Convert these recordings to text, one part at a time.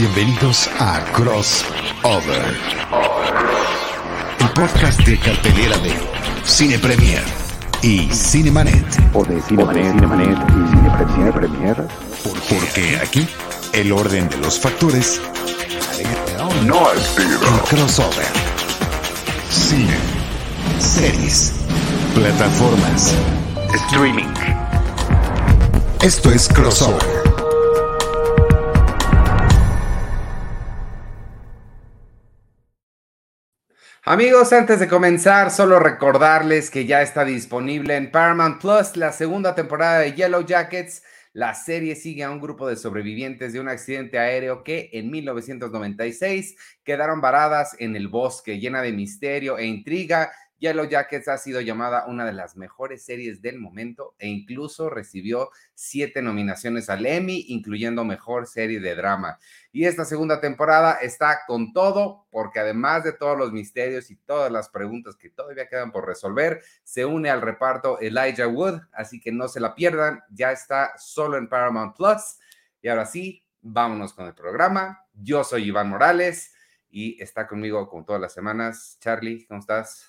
Bienvenidos a Crossover, el podcast de cartelera de Cine Premier y Cinemanet. O de Cinemanet, Cinemanet y Cine Premier, Premier. Porque aquí el orden de los factores no altera. El crossover. Cine, series, plataformas, Streaming. Esto es Crossover. Amigos, antes de comenzar, solo recordarles que ya está disponible en Paramount Plus la segunda temporada de Yellow Jackets. La serie sigue a un grupo de sobrevivientes de un accidente aéreo que en 1996 quedaron varadas en el bosque, llena de misterio e intriga Yellow Jackets ha sido llamada una de las mejores series del momento e incluso recibió siete nominaciones al Emmy, incluyendo Mejor Serie de Drama. Y esta segunda temporada está con todo, porque además de todos los misterios y todas las preguntas que todavía quedan por resolver, se une al reparto Elijah Wood, así que no se la pierdan, ya está solo en Paramount Plus. Y ahora sí, vámonos con el programa. Yo soy Iván Morales y está conmigo como todas las semanas. Charlie, ¿cómo estás?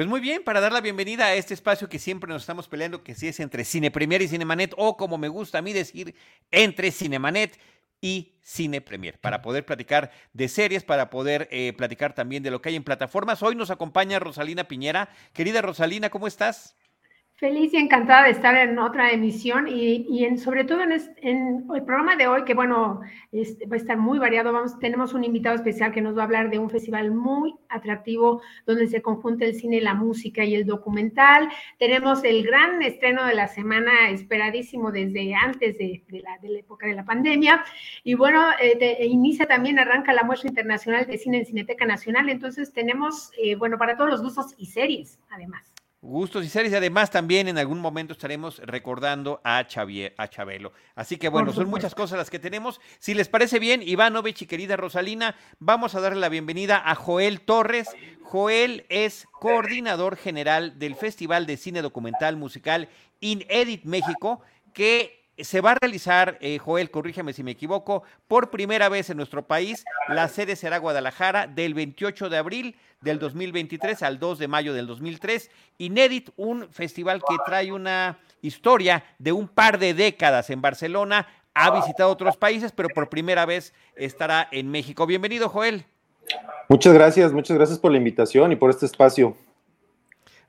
Pues muy bien, para dar la bienvenida a este espacio que siempre nos estamos peleando, que si es entre Cine Premier y Cinemanet, o como me gusta a mí decir, entre Cinemanet y Cine Premier, para poder platicar de series, para poder eh, platicar también de lo que hay en plataformas. Hoy nos acompaña Rosalina Piñera. Querida Rosalina, ¿cómo estás? Feliz y encantada de estar en otra emisión y, en, sobre todo en, el programa de hoy, que bueno, este, va a estar muy variado. Vamos, tenemos un invitado especial que nos va a hablar de un festival muy atractivo donde se conjunta el cine, la música y el documental. Tenemos el gran estreno de la semana, esperadísimo desde antes de, la, época de la pandemia. Y bueno, eh, inicia también, arranca la muestra internacional de cine en Cineteca Nacional. Entonces tenemos, eh, bueno, para todos los gustos y series, además. Gustos y series. Y además también en algún momento estaremos recordando a, Xavier, a Chabelo. Así que bueno, son muchas cosas las que tenemos. Si les parece bien, Ivanovich y querida Rosalina, vamos a darle la bienvenida a Joel Torres. Joel es coordinador general del Festival de Cine Documental Musical Inedit México, que se va a realizar, eh, Joel, corrígeme si me equivoco, por primera vez en nuestro país. La sede será Guadalajara del 28 de abril del 2023 al 2 de mayo del 2003. Inédit, un festival que trae una historia de un par de décadas en Barcelona. Ha visitado otros países, pero por primera vez estará en México. Bienvenido, Joel. Muchas gracias, muchas gracias por la invitación y por este espacio.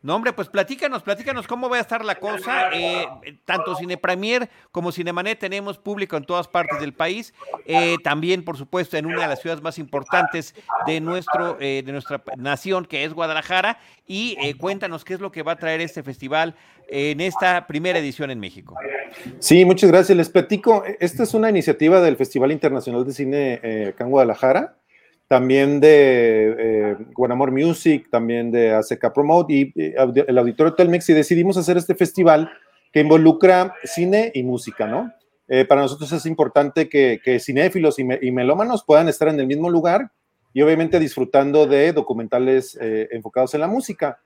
No, hombre, pues platícanos, platícanos cómo va a estar la cosa. Eh, tanto Cine Premier como Cinemanet tenemos público en todas partes del país. Eh, también, por supuesto, en una de las ciudades más importantes de, nuestro, eh, de nuestra nación, que es Guadalajara. Y cuéntanos qué es lo que va a traer este festival en esta primera edición en México. Sí, muchas gracias. Les platico. Esta es una iniciativa del Festival Internacional de Cine acá en Guadalajara también de eh, Guanamor Music, también de ACK Promote y eh, el Auditorio Telmex y decidimos hacer este festival que involucra cine y música, ¿no? Eh, para nosotros es importante que, cinéfilos y, melómanos puedan estar en el mismo lugar y obviamente disfrutando de documentales enfocados en la música.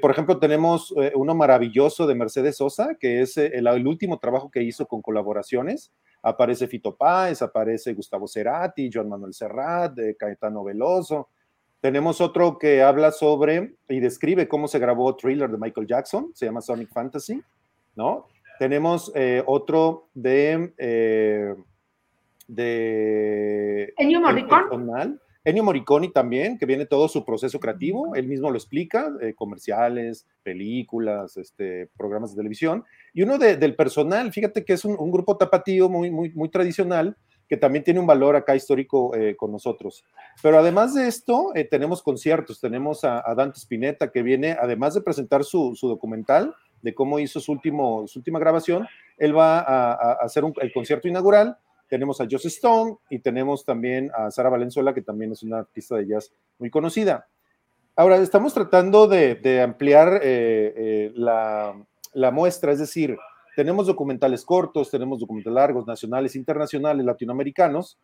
Por ejemplo, tenemos uno maravilloso de Mercedes Sosa, que es el, el, último trabajo que hizo con colaboraciones aparece Fito Páez, aparece Gustavo Cerati, Joan Manuel Serrat, de Caetano Veloso. Tenemos otro que habla sobre y describe cómo se grabó Thriller de Michael Jackson, se llama Sonic Fantasy, ¿no? Tenemos eh, otro de... Eh, de... Ennio Morricone. Ennio Morricone también, que viene todo su proceso creativo, él mismo lo explica, eh, comerciales, películas, este, programas de televisión. Y uno del personal, fíjate que es un, grupo tapatío muy, muy, muy tradicional, que también tiene un valor acá histórico eh, con nosotros. Pero además de esto, eh, tenemos conciertos, tenemos a, Dante Spinetta, que viene, además de presentar su, documental de cómo hizo su, último, su última grabación, él va a, hacer el concierto inaugural tenemos a Joss Stone y tenemos también a Sara Valenzuela, que también es una artista de jazz muy conocida. Ahora, estamos tratando de, ampliar eh, eh, la, muestra, es decir, tenemos documentales cortos, tenemos documentales largos, nacionales, internacionales, latinoamericanos,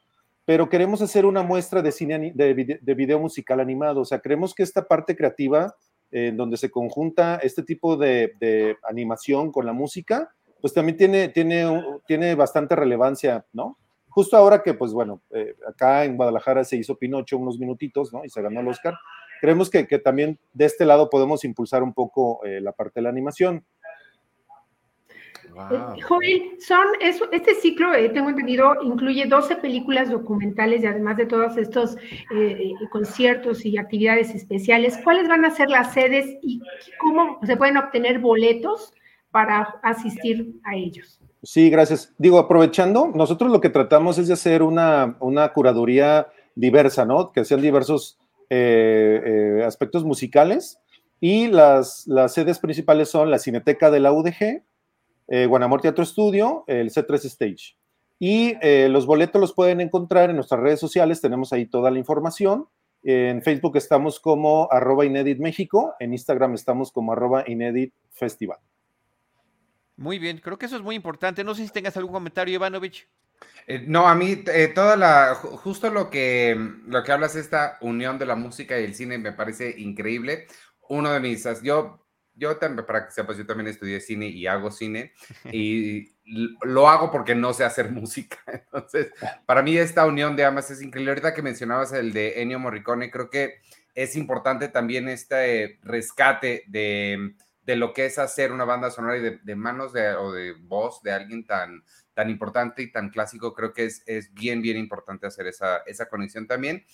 pero queremos hacer una muestra de, cine, de, video musical animado. O sea, creemos que esta parte creativa, en donde se conjunta este tipo de animación con la música, pues también tiene, tiene, tiene bastante relevancia, ¿no? Justo ahora que, pues bueno, eh, acá en Guadalajara se hizo Pinocho unos minutitos, ¿no? Y se ganó el Oscar. Creemos que, que también de este lado podemos impulsar un poco eh, la parte de la animación. Wow. Eh, Joel, son, es, este ciclo, eh, tengo entendido, incluye 12 películas documentales y además de todos estos eh, conciertos y actividades especiales. ¿Cuáles van a ser las sedes y cómo se pueden obtener boletos para asistir a ellos? Sí, gracias. Digo, aprovechando, nosotros lo que tratamos es de hacer una, una curaduría diversa, ¿no? Que sean diversos aspectos musicales. Y las, las sedes principales son la Cineteca de la UDG, eh, Guanamor Teatro Estudio, el C3 Stage. Y eh, los boletos los pueden encontrar en nuestras redes sociales, tenemos ahí toda la información. En Facebook estamos como arroba Inedit México, en Instagram estamos como arroba Inedit Festival. Muy bien, creo que eso es muy importante. No sé si tengas algún comentario, Ivanovich. Eh, no, a mí eh, toda la, justo lo que, lo que hablas, esta unión de la música y el cine me parece increíble. Uno de mis, yo yo también, para que sepas, yo también estudié cine y hago cine y lo hago porque no sé hacer música. Entonces, para mí esta unión de ambas es increíble. Ahorita que mencionabas el de Ennio Morricone, creo que es importante también este rescate de, de lo que es hacer una banda sonora y de, manos de, o de voz de alguien tan, tan importante y tan clásico. Creo que es, es bien, bien importante hacer esa, esa conexión también.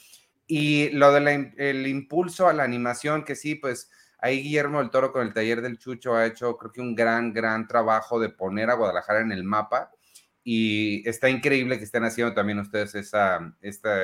Y lo del impulso a la animación, que sí, pues Ahí Guillermo del Toro con el taller del Chucho ha hecho, creo que un gran, gran trabajo de poner a Guadalajara en el mapa. Y está increíble que estén haciendo también ustedes esa esta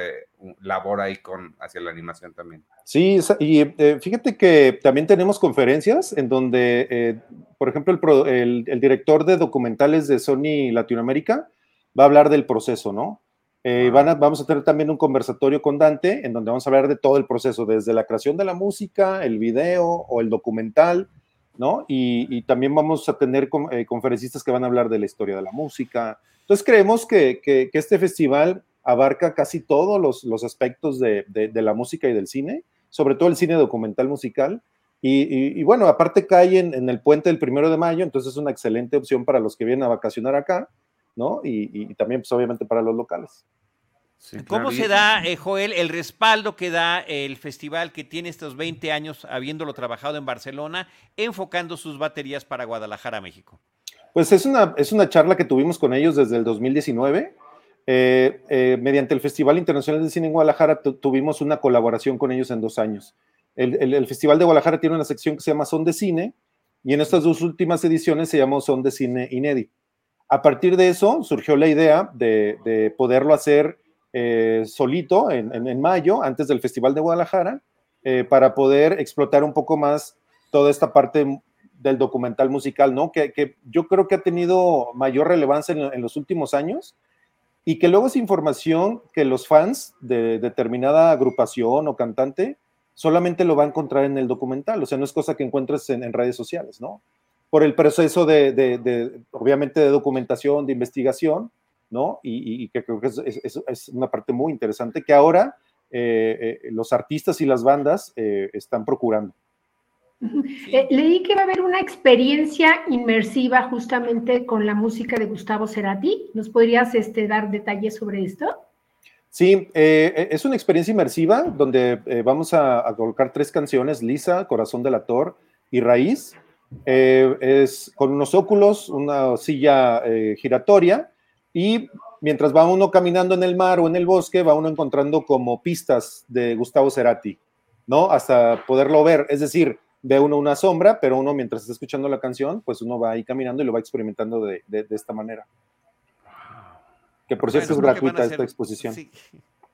labor ahí con hacia la animación también. Sí, y eh, fíjate que también tenemos conferencias en donde, eh, por ejemplo, el, el, director de documentales de Sony Latinoamérica va a hablar del proceso, ¿no? Eh, vamos a tener también un conversatorio con Dante en donde vamos a hablar de todo el proceso, desde la creación de la música, el video o el documental, ¿no? Y, también vamos a tener eh, conferencistas que van a hablar de la historia de la música. Entonces creemos que, este festival abarca casi todos los, aspectos de, la música y del cine, sobre todo el cine documental musical. Y, bueno, aparte cae en, en, el puente del primero de mayo, entonces es una excelente opción para los que vienen a vacacionar acá ¿no? Y, también, pues obviamente para los locales. ¿Cómo se da, eh, Joel, el respaldo que da el festival que tiene estos 20 años habiéndolo trabajado en Barcelona, enfocando sus baterías para Guadalajara, México? Pues es una, es una charla que tuvimos con ellos desde el 2019. Eh, eh, mediante el Festival Internacional de Cine en Guadalajara tuvimos una colaboración con ellos en dos años. El, el, Festival de Guadalajara tiene una sección que se llama Son de Cine y en estas dos últimas ediciones se llamó Son de Cine Inédito. A partir de eso surgió la idea de, poderlo hacer eh, solito en, mayo, antes del Festival de Guadalajara, eh, para poder explotar un poco más toda esta parte del documental musical, ¿no? Que, yo creo que ha tenido mayor relevancia en, los últimos años y que luego es información que los fans de determinada agrupación o cantante solamente lo va a encontrar en el documental, o sea, no es cosa que encuentres en redes sociales, ¿no? por el proceso de, obviamente, de documentación, de investigación, ¿no? Y, que creo que es, una parte muy interesante que ahora eh, eh, los artistas y las bandas eh, están procurando. leí que va a haber una experiencia inmersiva justamente con la música de Gustavo Cerati. ¿Nos podrías este, dar detalles sobre esto? Sí, es una experiencia inmersiva donde vamos a, a, colocar tres canciones, Lisa, Corazón del Ator y Raíz, eh, es con unos óculos, una silla eh, giratoria y mientras va uno caminando en el mar o en el bosque, va uno encontrando como pistas de Gustavo Cerati, ¿no? Hasta poderlo ver, es decir, ve uno una sombra, pero uno mientras está escuchando la canción, pues uno va ahí caminando y lo va experimentando de, esta manera. Que por cierto es gratuita esta exposición. Sí.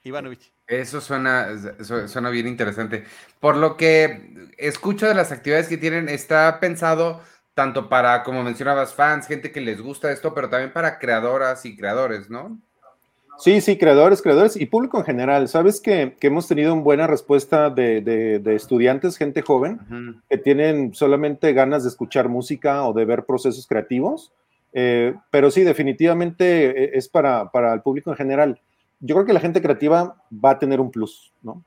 Ivanovich. Eso suena, suena bien interesante. Por lo que escucho de las actividades que tienen, está pensado tanto para, como mencionabas, fans, gente que les gusta esto, pero también para creadoras y creadores, ¿no? Sí, sí, creadores, creadores y público en general. Sabes que, hemos tenido una buena respuesta de, estudiantes, gente joven, que tienen solamente ganas de escuchar música o de ver procesos creativos. Eh, pero sí, definitivamente eh, es para, para el público en general yo creo que la gente creativa va a tener un plus, ¿no?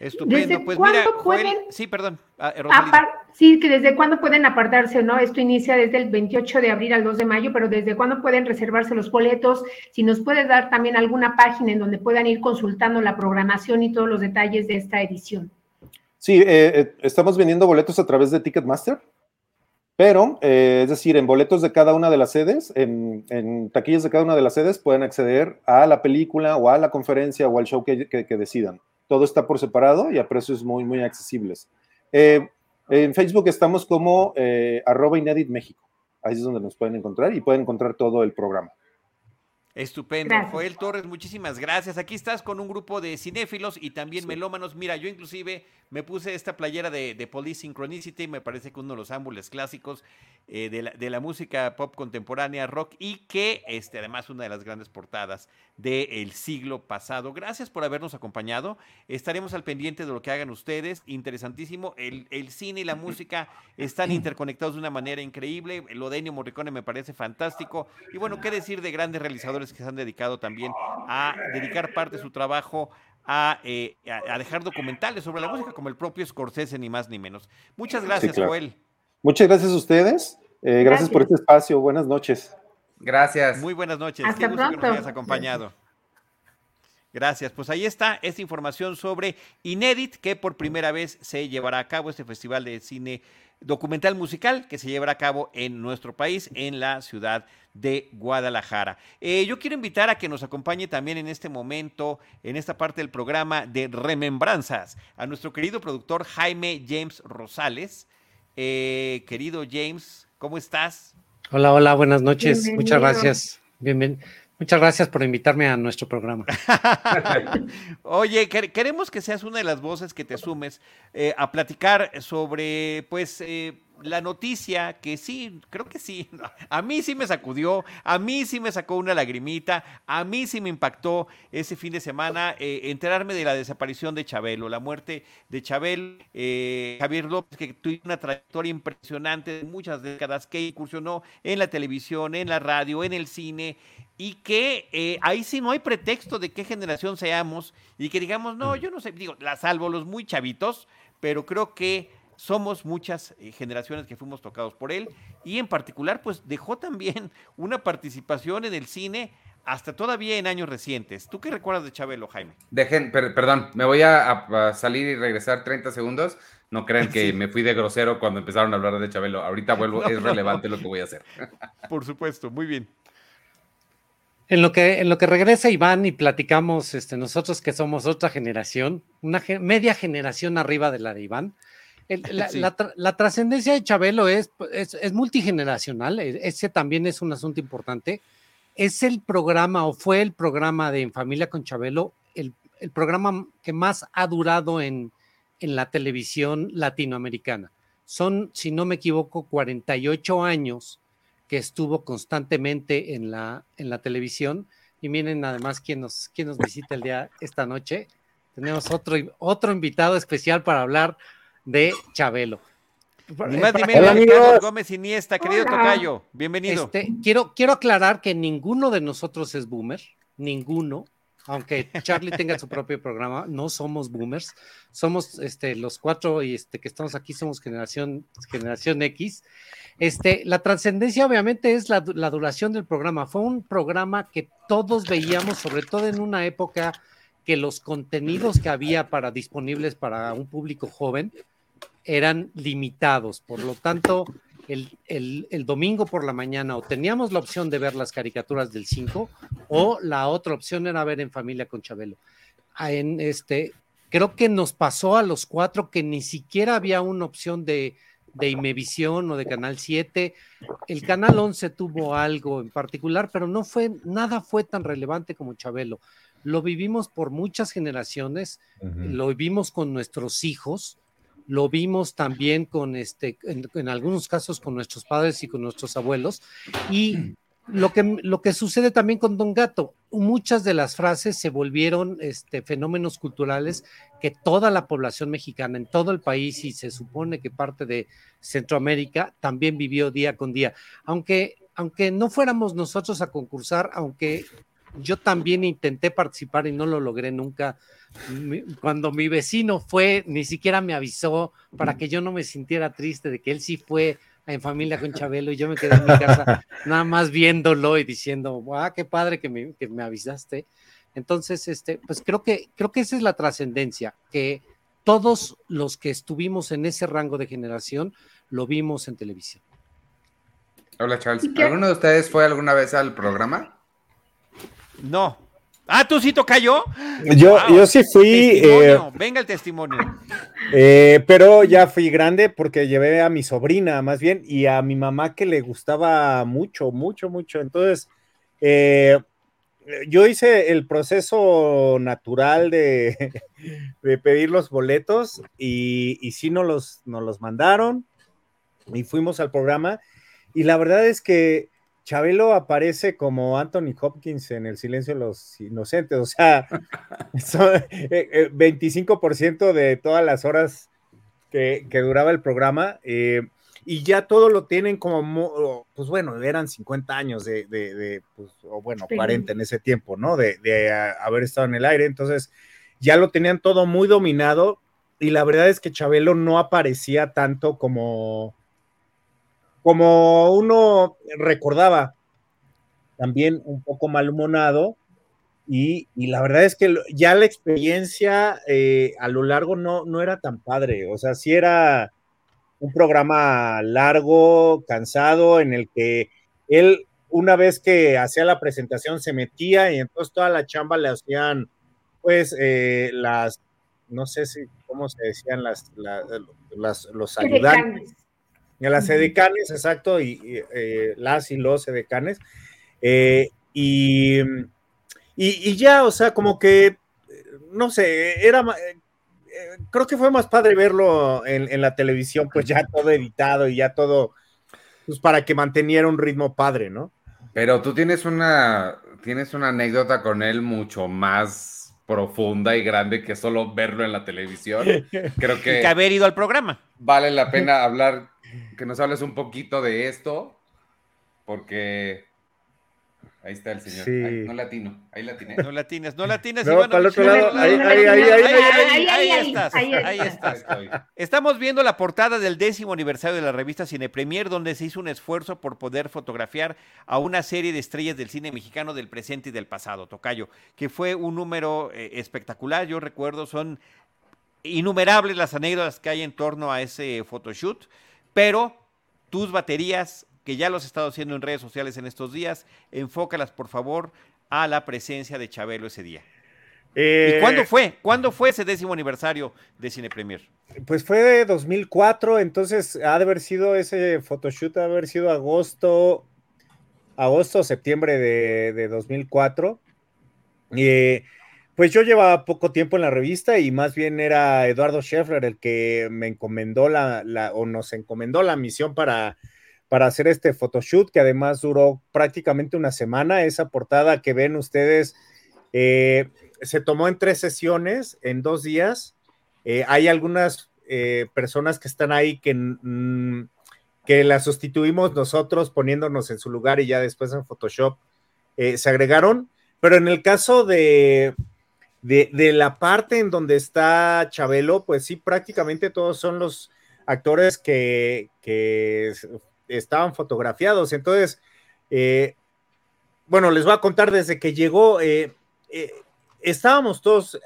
Estupendo. ¿Desde Pues mira, cuándo Joel, pueden sí, perdón, ah. Apar- sí, que desde cuándo pueden apartarse, ¿no? Esto inicia desde el 28 de abril al 2 de mayo, pero desde cuándo pueden reservarse los boletos. Si nos puedes dar también alguna página en donde puedan ir consultando la programación y todos los detalles de esta edición. Sí, eh, eh, estamos vendiendo boletos a través de Ticketmaster, pero eh, es decir, en boletos de cada una de las sedes, en, en taquillas de cada una de las sedes, pueden acceder a la película o a la conferencia o al show que, que- que decidan. Todo está por separado y a precios muy, muy accesibles. Eh, en Facebook estamos como eh, arroba Inedit México. Ahí es donde nos pueden encontrar y pueden encontrar todo el programa. Estupendo. Gracias. Joel Torres, muchísimas gracias. Aquí estás con un grupo de cinéfilos y también melómanos. Mira, yo inclusive me puse esta playera de, de Police Synchronicity, me parece que uno de los ángulos clásicos eh, de, la, de la música pop contemporánea, rock, y que este, además una de las grandes portadas del siglo pasado. Gracias por habernos acompañado. Estaremos al pendiente de lo que hagan ustedes. Interesantísimo. El, el cine y la música están interconectados de una manera increíble. Lo de Ennio Morricone me parece fantástico. Y bueno, qué decir de grandes realizadores que se han dedicado también a dedicar parte de su trabajo a, eh, a- a dejar documentales sobre la música, como el propio Scorsese, ni más ni menos. Muchas gracias, claro. Joel. Muchas gracias a ustedes. Eh, gracias por este espacio. Buenas noches. Gracias. Muy buenas noches. Hasta Qué gusto que nos pronto. hayas acompañado. Gracias. Pues ahí está esta información sobre Inédit, que por primera vez se llevará a cabo este festival de cine documental musical que se llevará a cabo en nuestro país, en la ciudad de Guadalajara. Eh, yo quiero invitar a que nos acompañe también en este momento, en esta parte del programa de Remembranzas, a nuestro querido productor Jaime James Rosales. Eh, querido James, ¿cómo estás? Hola, hola, buenas noches. Muchas Bienvenido. gracias. Bienven- Muchas gracias por invitarme a nuestro programa. Oye, quer- queremos que seas una de las voces que te sumes eh, a platicar sobre, pues, eh, la noticia que sí, creo que sí, a mí sí me sacudió, a mí sí me sacó una lagrimita, a mí sí me impactó ese fin de semana eh, enterarme de la desaparición de Chabelo, la muerte de Chabelo, eh, Javier López, que tuvo una trayectoria impresionante de muchas décadas, que incursionó en la televisión, en la radio, en el cine, y que eh, ahí sí no hay pretexto de qué generación seamos y que digamos, no, yo no sé, digo, la salvo los muy chavitos, pero creo que somos muchas eh, generaciones que fuimos tocados por él y en particular pues dejó también una participación en el cine hasta todavía en años recientes. ¿Tú qué recuerdas de Chabelo, Jaime? Dejen, per- perdón, me voy a, salir y regresar 30 segundos. No crean que Sí. me fui de grosero cuando empezaron a hablar de Chabelo. Ahorita vuelvo, No, es no. relevante lo que voy a hacer. Por supuesto, muy bien. En lo que, en lo que regresa Iván y platicamos, este, nosotros que somos otra generación, una ge- media generación arriba de la de Iván, el- la, Sí. la tra- la trascendencia de Chabelo es, es, es multigeneracional, e- ese también es un asunto importante. Es el programa o fue el programa de En Familia con Chabelo, el, el programa que más ha durado en, en la televisión latinoamericana. Son, si no me equivoco, 48 años que estuvo constantemente en la, en la televisión. Y miren además quién nos, quién nos visita el día esta noche. Tenemos otro, otro invitado especial para hablar de Chabelo. Ni Eh, más ni menos. Gómez Iniesta, querido Hola. Tocayo, bienvenido. Este, quiero, quiero aclarar que ninguno de nosotros es boomer, ninguno, aunque Charlie tenga su propio programa, no somos boomers, somos este, los cuatro y este, que estamos aquí somos generación, generación X. Este, la trascendencia obviamente es la, la duración del programa. Fue un programa que todos veíamos, sobre todo en una época que los contenidos que había para disponibles para un público joven eran limitados. Por lo tanto, el, el- el domingo por la mañana o teníamos la opción de ver las caricaturas del 5 o la otra opción era ver en familia con Chabelo. Ah, En este, creo que nos pasó a los cuatro que ni siquiera había una opción de, de Imevisión o de Canal 7. El Canal 11 tuvo algo en particular, pero no fue, nada fue tan relevante como Chabelo. Lo vivimos por muchas generaciones, lo vivimos con nuestros hijos, lo vimos también con este, en, algunos casos con nuestros padres y con nuestros abuelos. Y lo que, lo que sucede también con Don Gato, muchas de las frases se volvieron este, fenómenos culturales que toda la población mexicana en todo el país y se supone que parte de Centroamérica también vivió día con día. Aunque, aunque no fuéramos nosotros a concursar, aunque yo también intenté participar y no lo logré nunca. Cuando mi vecino fue, ni siquiera me avisó para que yo no me sintiera triste de que él sí fue en familia con Chabelo y yo me quedé en mi casa nada más viéndolo y diciendo, ah, qué padre que me, que me avisaste. Entonces, este, pues creo que, creo que esa es la trascendencia, que todos los que estuvimos en ese rango de generación lo vimos en televisión. Hola, Charles. ¿Alguno de ustedes fue alguna vez al programa? No. Ah, tú sí cayó. Yo, Wow. yo sí fui, eh. Venga el testimonio. eh, pero ya fui grande porque llevé a mi sobrina más bien y a mi mamá que le gustaba mucho, mucho, mucho. Entonces, eh, yo hice el proceso natural de, de pedir los boletos y, y sí nos los, nos los mandaron y fuimos al programa. Y la verdad es que Chabelo aparece como Anthony Hopkins en El Silencio de los Inocentes, o sea, son, eh, eh, 25% de todas las horas que, que duraba el programa, eh, y ya todo lo tienen como, mo- pues bueno, eran 50 años de, de- de, pues, o bueno, Sí. 40 en ese tiempo, ¿no? De, de, haber estado en el aire, entonces ya lo tenían todo muy dominado, y la verdad es que Chabelo no aparecía tanto como como uno recordaba, también un poco malhumonado, y, y la verdad es que ya la experiencia eh, a lo largo no, no era tan padre, o sea, sí era un programa largo, cansado, en el que él, una vez que hacía la presentación, se metía y entonces toda la chamba le hacían, pues, eh, las, no sé si, ¿cómo se decían? Las, la- las- los ayudantes. A las edecanes, exacto, y, y, eh, las y los edecanes. Eh, y, y, y ya, o sea, como que, eh, no sé, era, eh, creo que fue más padre verlo en, en la televisión, pues ya todo editado y ya todo, pues para que manteniera un ritmo padre, ¿no? Pero tú tienes una, tienes una anécdota con él mucho más profunda y grande que solo verlo en la televisión. Creo Y que que haber ido al programa. vale la pena hablar, que nos hables un poquito de esto, porque ahí está el señor. Sí. Ay, no latino, ahí latiné. No latinas, no latinas. No, Iván, para el otro lado, ahí, ahí, no, ahí, no, ahí, ahí, ahí, ahí ahí, estás, ahí estás. Estamos viendo la portada del décimo aniversario de la revista Cine Premier, donde se hizo un esfuerzo por poder fotografiar a una serie de estrellas del cine mexicano del presente y del pasado, Tocayo, que fue un número eh, espectacular. Yo recuerdo, son innumerables las anécdotas que hay en torno a ese photoshoot, pero tus baterías, que ya los he estado haciendo en redes sociales en estos días, enfócalas por favor a la presencia de Chabelo ese día. ¿Y Eh, cuándo fue? ¿Cuándo fue ese décimo aniversario de Cine Premier? Pues fue de 2004, entonces ha de haber sido ese photoshoot, ha de haber sido agosto, agosto, septiembre de, de 2004. Eh, pues yo llevaba poco tiempo en la revista y más bien era Eduardo Scheffler el que me encomendó la, o nos encomendó la misión para, para hacer este photoshoot, que además duró prácticamente una semana. Esa portada que ven ustedes eh, se tomó en tres sesiones, en dos días. Eh, hay algunas eh, personas que están ahí que, mm, que las sustituimos nosotros poniéndonos en su lugar y ya después en Photoshop se agregaron. Pero en el caso de, de, de, la parte en donde está Chabelo, pues sí, prácticamente todos son los actores que, que estaban fotografiados. Entonces, eh, bueno, les voy a contar desde que llegó. Eh, eh, estábamos todos,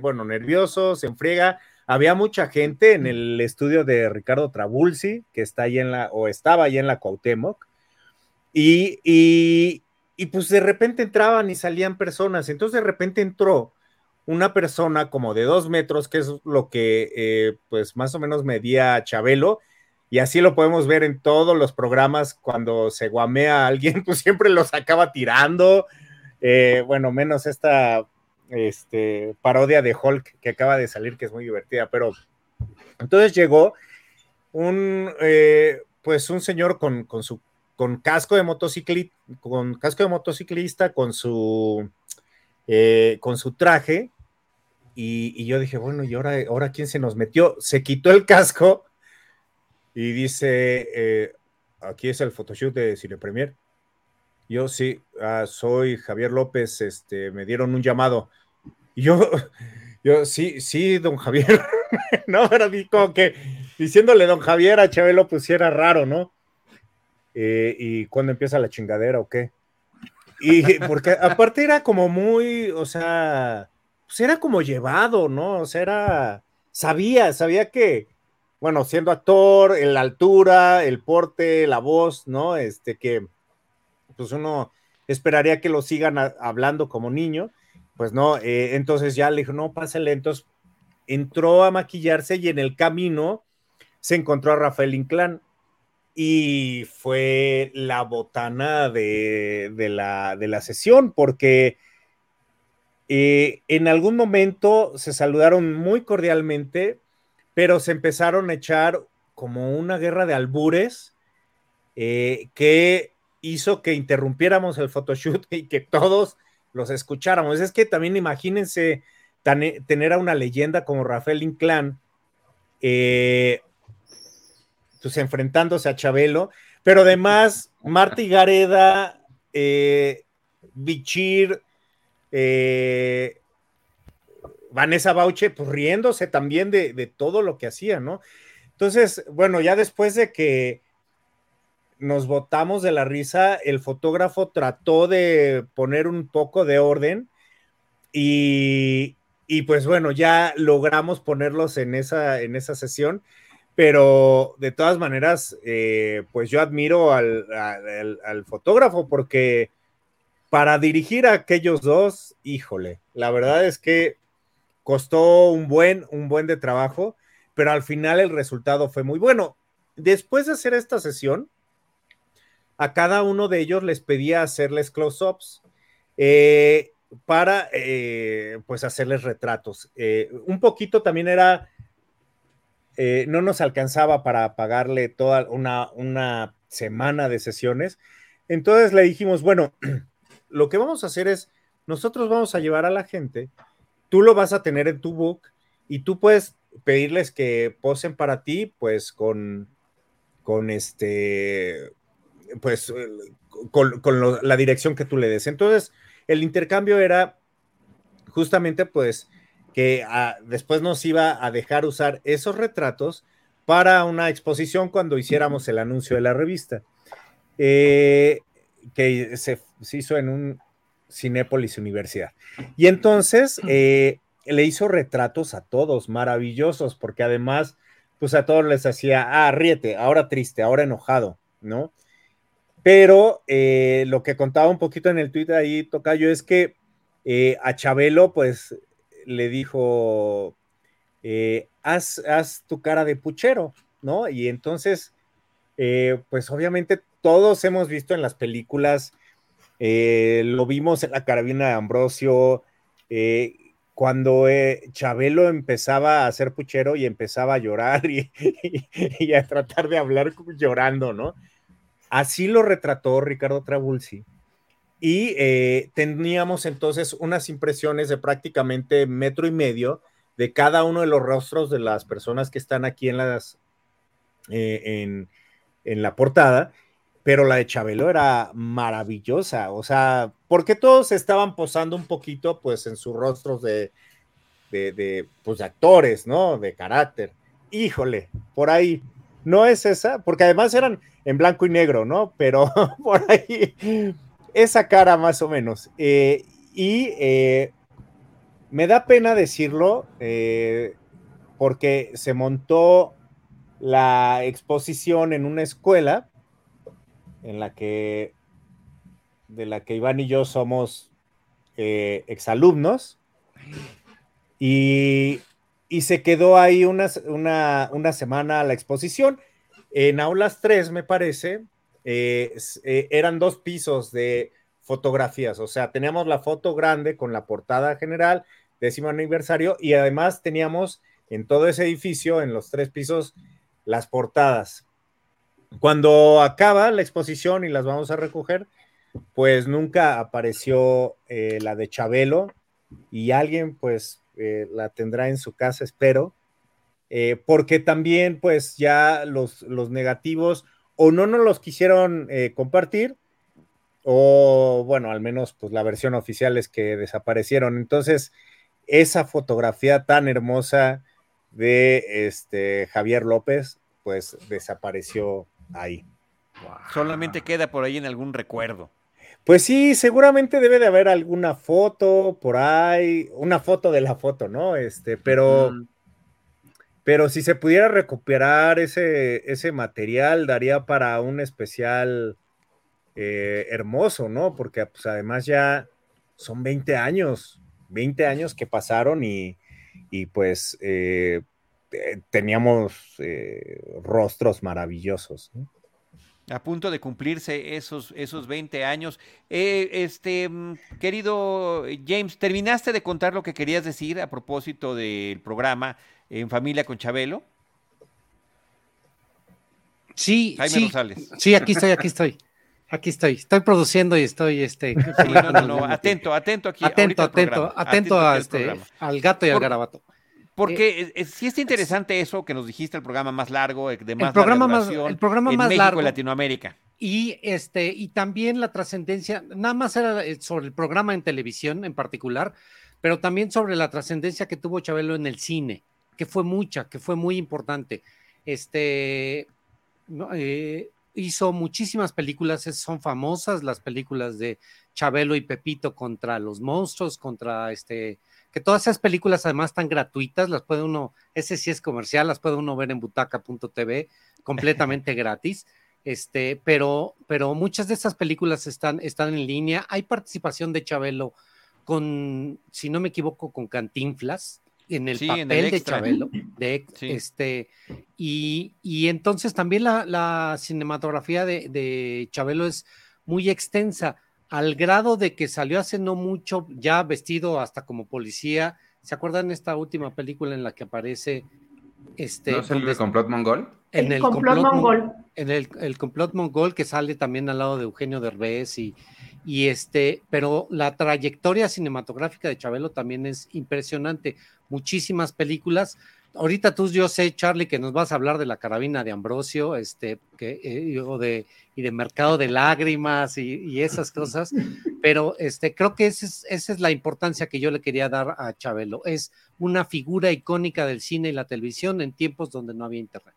bueno, nerviosos, en friega. Había mucha gente en el estudio de Ricardo Trabulsi, que está ahí en la, o estaba ahí en la Cuauhtémoc, y, y, pues de repente entraban y salían personas. Entonces de repente entró una persona como de dos metros, que es lo que eh, pues más o menos medía Chabelo, y así lo podemos ver en todos los programas cuando se guamea a alguien, pues siempre los acaba tirando. Eh, bueno, menos esta este, parodia de Hulk que acaba de salir, que es muy divertida, pero entonces llegó un, eh, pues un señor con, con, su con casco de motociclista, con casco de motociclista, con su con su traje, y, y, yo dije, bueno, ¿y ahora, ahora quién se nos metió? Se quitó el casco y dice, eh, aquí es el photoshoot de Cine Premier. Yo sí, ah, soy Javier López, este, me dieron un llamado. Y yo, yo, sí, sí, don Javier. no, era como que diciéndole don Javier a Chabelo, pues sí era raro, ¿no? Eh, ¿Y cuándo empieza la chingadera o qué? Y porque aparte era como muy, o sea, pues era como llevado, ¿no? O sea, era, sabía, sabía que, bueno, siendo actor, la altura, el porte, la voz, ¿no? Este que, pues uno esperaría que lo sigan hablando como niño, pues no, eh, entonces ya le dijo, no, pásale, entonces entró a maquillarse y en el camino se encontró a Rafael Inclán y fue la botana de, de la, de la sesión porque eh, en algún momento se saludaron muy cordialmente, pero se empezaron a echar como una guerra de albures eh, que hizo que interrumpiéramos el photoshoot y que todos los escucháramos. Es que también imagínense tan- tener a una leyenda como Rafael Inclán, eh, pues enfrentándose a Chabelo, pero además Marta Gareda, eh, Bichir, eh, Vanessa Bauche, pues riéndose también de, de todo lo que hacía, ¿no? Entonces, bueno, ya después de que nos botamos de la risa, el fotógrafo trató de poner un poco de orden y, y pues bueno, ya logramos ponerlos en esa, en esa sesión, pero de todas maneras, eh, pues yo admiro al, al- al fotógrafo porque para dirigir a aquellos dos, híjole, la verdad es que costó un buen, un buen de trabajo, pero al final el resultado fue muy bueno. Después de hacer esta sesión, a cada uno de ellos les pedía hacerles close-ups eh, para eh, pues hacerles retratos. Eh, un poquito también era, no nos alcanzaba para pagarle toda una, una semana de sesiones. Entonces le dijimos, bueno, lo que vamos a hacer es, nosotros vamos a llevar a la gente, tú lo vas a tener en tu book y tú puedes pedirles que posen para ti, pues con, con este, pues eh, con, la dirección que tú le des. Entonces, el intercambio era justamente pues que ah, después nos iba a dejar usar esos retratos para una exposición cuando hiciéramos el anuncio de la revista, eh, que se, se hizo en un Cinépolis Universidad. Y entonces eh, le hizo retratos a todos, maravillosos, porque además, pues a todos les hacía, ah, ríete, ahora triste, ahora enojado, ¿no? Pero eh, lo que contaba un poquito en el tweet ahí, Tocayo, es que eh, a Chabelo, pues le dijo, haz, haz tu cara de puchero, ¿no? Y entonces, pues obviamente todos hemos visto en las películas, eh, lo vimos en la carabina de Ambrosio, eh, cuando eh, Chabelo empezaba a hacer puchero y empezaba a llorar y, a tratar de hablar llorando, ¿no? Así lo retrató Ricardo Trabulsi. Y eh, teníamos entonces unas impresiones de prácticamente metro y medio de cada uno de los rostros de las personas que están aquí en las en la portada, pero la de Chabelo era maravillosa, o sea, porque todos estaban posando un poquito pues en sus rostros de, de, pues, actores, ¿no? De carácter. Híjole, por ahí, no es esa, porque además eran en blanco y negro, ¿no? Pero por ahí, esa cara más o menos. Eh, y eh, me da pena decirlo, eh, porque se montó la exposición en una escuela en la que de la que Iván y yo somos eh, exalumnos. Y, y se quedó ahí una, una, una semana la exposición. En aulas 3 me parece eh, eh, eran dos pisos de fotografías. O sea teníamos la foto grande con la portada general décimo aniversario y además teníamos en todo ese edificio en los tres pisos las portadas cuando acaba la exposición y las vamos a recoger, pues nunca apareció eh, la de Chabelo y alguien pues eh, la tendrá en su casa, espero, eh, porque también pues ya los, los negativos o no nos los quisieron compartir o bueno, al menos pues la versión oficial es que desaparecieron. Entonces, esa fotografía tan hermosa de este Javier López, pues desapareció ahí. Solamente queda por ahí en algún recuerdo. Pues sí, seguramente debe de haber alguna foto por ahí, una foto de la foto, ¿no? Este, pero, pero si se pudiera recuperar ese, ese material, daría para un especial eh, hermoso, ¿no? Porque pues además ya son 20 años, 20 años que pasaron y, y pues eh, eh, teníamos rostros maravillosos. A punto de cumplirse esos, esos 20 años. Eh, este, mm, querido James, ¿terminaste de contar lo que querías decir a propósito del programa En Familia con Chabelo? Sí, Jaime sí, Rosales. sí, aquí estoy, aquí estoy. Aquí estoy, estoy produciendo y estoy este. Sí, no, no, no, atento, atento aquí. Atento, al atento, atento a al este, al gato y al Por- garabato. Porque eh, eh, sí está interesante eso que nos dijiste, el programa más largo, eh, de más programa larga más- el programa en más México largo. y Latinoamérica. Y este, y también la trascendencia, nada más era eh, sobre el programa en televisión en particular, pero también sobre la trascendencia que tuvo Chabelo en el cine, que fue mucha, que fue muy importante. Este eh, hizo muchísimas películas, son famosas las películas de Chabelo y Pepito contra los monstruos, contra este, que todas esas películas además están gratuitas, las puede uno, ese sí es comercial, las puede uno ver en butaca.tv completamente gratis. Este, pero, pero muchas de estas películas están, están en línea. Hay participación de Chabelo con, si no me equivoco, con Cantinflas en el Sí, en el papel de. Chabelo. De, Sí. este, y, y entonces también la, la cinematografía de, de Chabelo es muy extensa, al grado de que salió hace no mucho, ya vestido hasta como policía. ¿Se acuerdan esta última película en la que aparece este ¿No salió donde- el complot mongol? en El complot mon- mongol. En el, el complot mongol que sale también al lado de Eugenio Derbez y, y este, pero la trayectoria cinematográfica de Chabelo también es impresionante. Muchísimas películas. Ahorita tú, yo sé, Charlie, que nos vas a hablar de la carabina de Ambrosio, este, que, eh, o de, y de Mercado de Lágrimas y, y esas cosas, pero este, creo que esa es, esa es la importancia que yo le quería dar a Chabelo. Es una figura icónica del cine y la televisión en tiempos donde no había internet.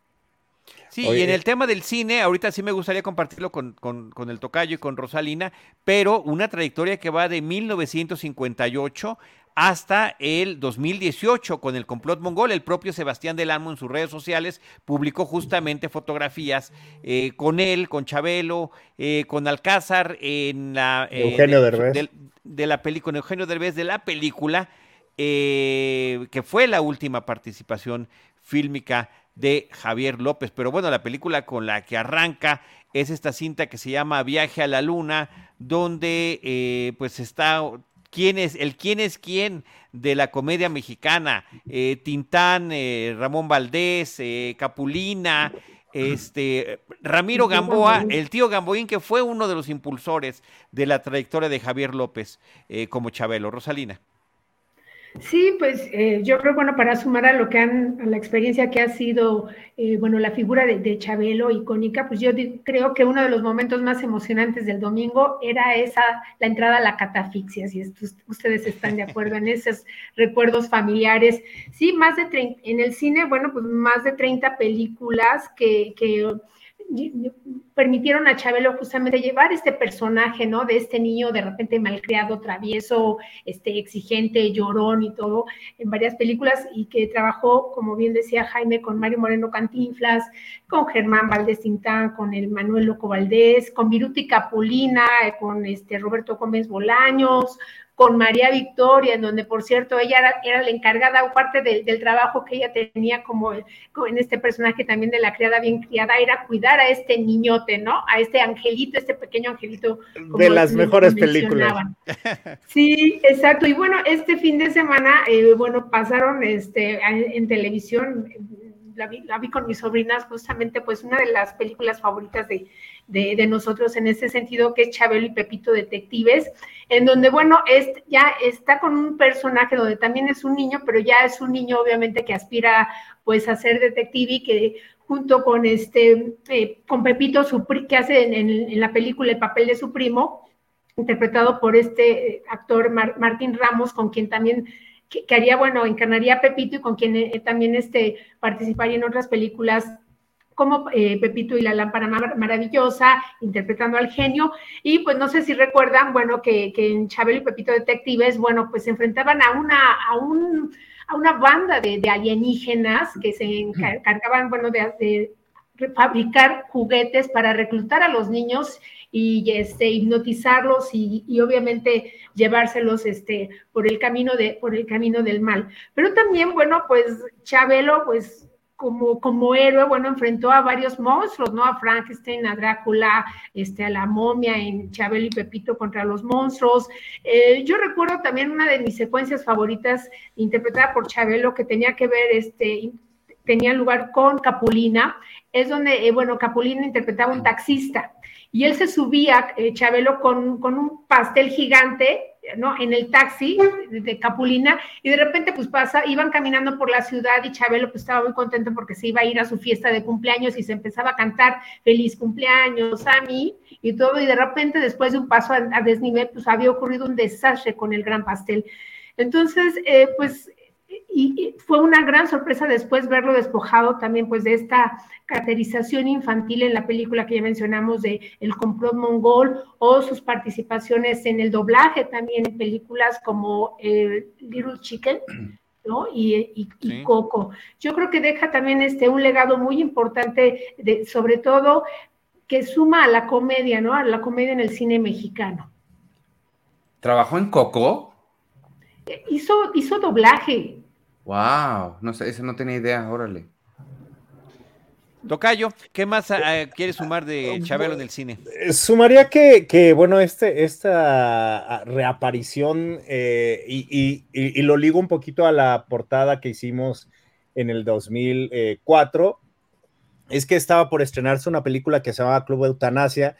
Sí, Oye, y en eh, el tema del cine, ahorita sí me gustaría compartirlo con, con- con el Tocayo y con Rosalina, pero una trayectoria que va de 1958 hasta el 2018 con el complot mongol. El propio Sebastián del Amo en sus redes sociales publicó justamente fotografías eh, con él, con Chabelo, eh, con Alcázar, en la... eh, Eugenio de, Derbez. de la película, Eugenio Derbez de la película, que fue la última participación fílmica de Javier López. Pero bueno, la película con la que arranca es esta cinta que se llama Viaje a la Luna, donde eh, pues está quién es, el quién es quién de la comedia mexicana, eh, Tintán, eh, Ramón Valdés, eh, Capulina, este Ramiro Gamboa, el tío Gamboín, que fue uno de los impulsores de la trayectoria de Javier López eh, como Chabelo. Rosalina. Sí, pues eh, yo creo, bueno, para sumar a lo que han, a la experiencia que ha sido, eh, bueno, la figura de, de Chabelo icónica, pues yo di- creo que uno de los momentos más emocionantes del domingo era esa, la entrada a la catafixia, si estos- ustedes están de acuerdo en esos recuerdos familiares. Sí, más de 30, en el cine, bueno, pues más de 30 películas que, que permitieron a Chabelo justamente llevar este personaje, ¿no? De este niño de repente malcriado, travieso, este, exigente, llorón y todo, en varias películas y que trabajó, como bien decía Jaime, con Mario Moreno Cantinflas, con Germán Valdés Tintán, con el Manuel Loco Valdés, con Viruti Capulina, eh, con este Roberto Gómez Bolaños, con María Victoria, en donde, por cierto, ella era, era la encargada o parte del, del trabajo que ella tenía como, como en este personaje también de la criada bien criada, era cuidar a este niñote, ¿no? A este angelito, este pequeño angelito. como De las mejores películas. Sí, exacto. Y bueno, este fin de semana, eh, bueno, pasaron este, en, en televisión, la vi, la vi, con mis sobrinas, justamente, pues una de las películas favoritas de, de, nosotros en ese sentido, que es Chabelo y Pepito Detectives, en donde, bueno, es, ya está con un personaje donde también es un niño, pero ya es un niño, obviamente, que aspira, pues, a ser detective y que junto con este, eh, con Pepito, su, que hace en la película el papel de su primo, interpretado por este eh, actor Martín Ramos, con quien también que, haría, bueno, encarnaría a Pepito y con quien eh, también este, participaría en otras películas como eh, Pepito y la lámpara maravillosa, interpretando al genio. Y pues no sé si recuerdan, bueno, que, en Chabelo y Pepito Detectives, bueno, pues se enfrentaban a una, a un, a una banda de, alienígenas que se encargaban, bueno, de, fabricar juguetes para reclutar a los niños y este, hipnotizarlos y, y, obviamente llevárselos este, por, el camino de, por el camino del mal. Pero también, bueno, pues Chabelo, pues como, como héroe, bueno, enfrentó a varios monstruos, ¿no? A Frankenstein, a Drácula, este, a la momia en Chabelo y Pepito contra los monstruos. Eh, yo recuerdo también una de mis secuencias favoritas interpretada por Chabelo que tenía que ver, este, tenía lugar con Capulina, es donde, eh, bueno, Capulina interpretaba un taxista y él se subía, eh, Chabelo, con, con un pastel gigante ¿no? En el taxi de Capulina y de repente pues pasa, iban caminando por la ciudad y Chabelo pues estaba muy contento porque se iba a ir a su fiesta de cumpleaños y se empezaba a cantar feliz cumpleaños a mí y todo y de repente después de un paso a, desnivel pues había ocurrido un desastre con el gran pastel. Entonces, eh, pues y, fue una gran sorpresa después verlo despojado también pues de esta caracterización infantil en la película que ya mencionamos de El complot mongol o sus participaciones en el doblaje también en películas como eh, Little Chicken. ¿no? Y, Coco. Yo creo que deja también este, un legado muy importante, de, sobre todo que suma a la comedia, ¿no? A la comedia en el cine mexicano. ¿Trabajó en Coco? Hizo, hizo doblaje. Wow, no sé, eso no tenía idea, órale. Tocayo, ¿qué más eh, quieres sumar de Chabelo en el cine? Eh, sumaría que, bueno, este, esta ah, reaparición, eh, y, lo ligo un poquito a la portada que hicimos en el 2004, es que estaba por estrenarse una película que se llama Club Eutanasia,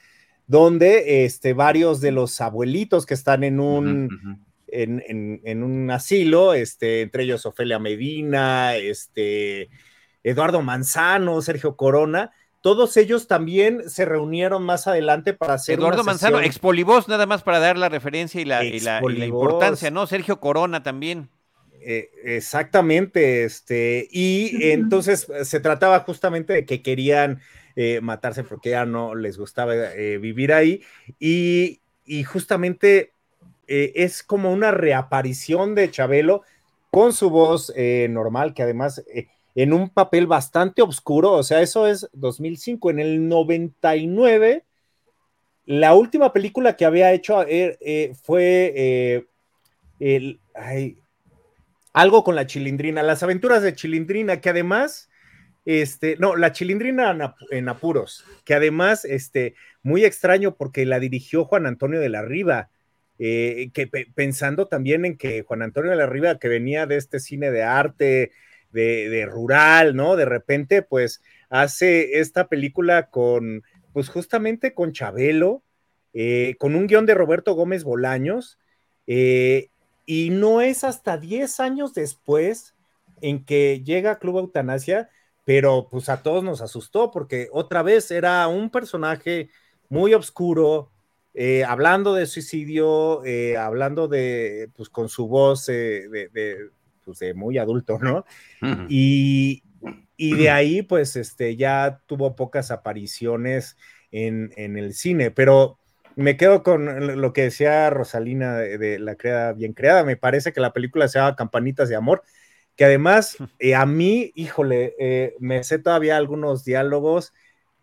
donde este, varios de los abuelitos que están en un en, un asilo, este, entre ellos Ofelia Medina, este, Eduardo Manzano, Sergio Corona, todos ellos también se reunieron más adelante para hacer. Eduardo Manzano, expolivoz, nada más para dar la referencia y la, importancia, ¿no? Sergio Corona también. Eh, exactamente, este, y entonces se trataba justamente de que querían eh, matarse porque ya no les gustaba eh, vivir ahí, y, y justamente eh, es como una reaparición de Chabelo con su voz eh, normal, que además eh, en un papel bastante oscuro, o sea, eso es 2005, en el 99, la última película que había hecho fue el, algo con la chilindrina, las aventuras de chilindrina, que además... Este, no, la chilindrina en apuros, que además, este, muy extraño porque la dirigió Juan Antonio de la Riva, eh, que pensando también en que Juan Antonio de la Riva, que venía de este cine de arte, de, rural, ¿no? De repente, pues hace esta película con, pues justamente con Chabelo, eh, con un guion de Roberto Gómez Bolaños, eh, y no es hasta 10 años después en que llega Club Eutanasia, pero pues a todos nos asustó porque otra vez era un personaje muy oscuro, eh, hablando de suicidio, eh, hablando de, pues con su voz eh, de, pues, de, muy adulto, ¿no? y, de ahí, pues, este, ya tuvo pocas apariciones en, el cine, pero me quedo con lo que decía Rosalina de, La Creada Bien Creada, me parece que la película se llama Campanitas de Amor, que además a mí, híjole, me sé todavía algunos diálogos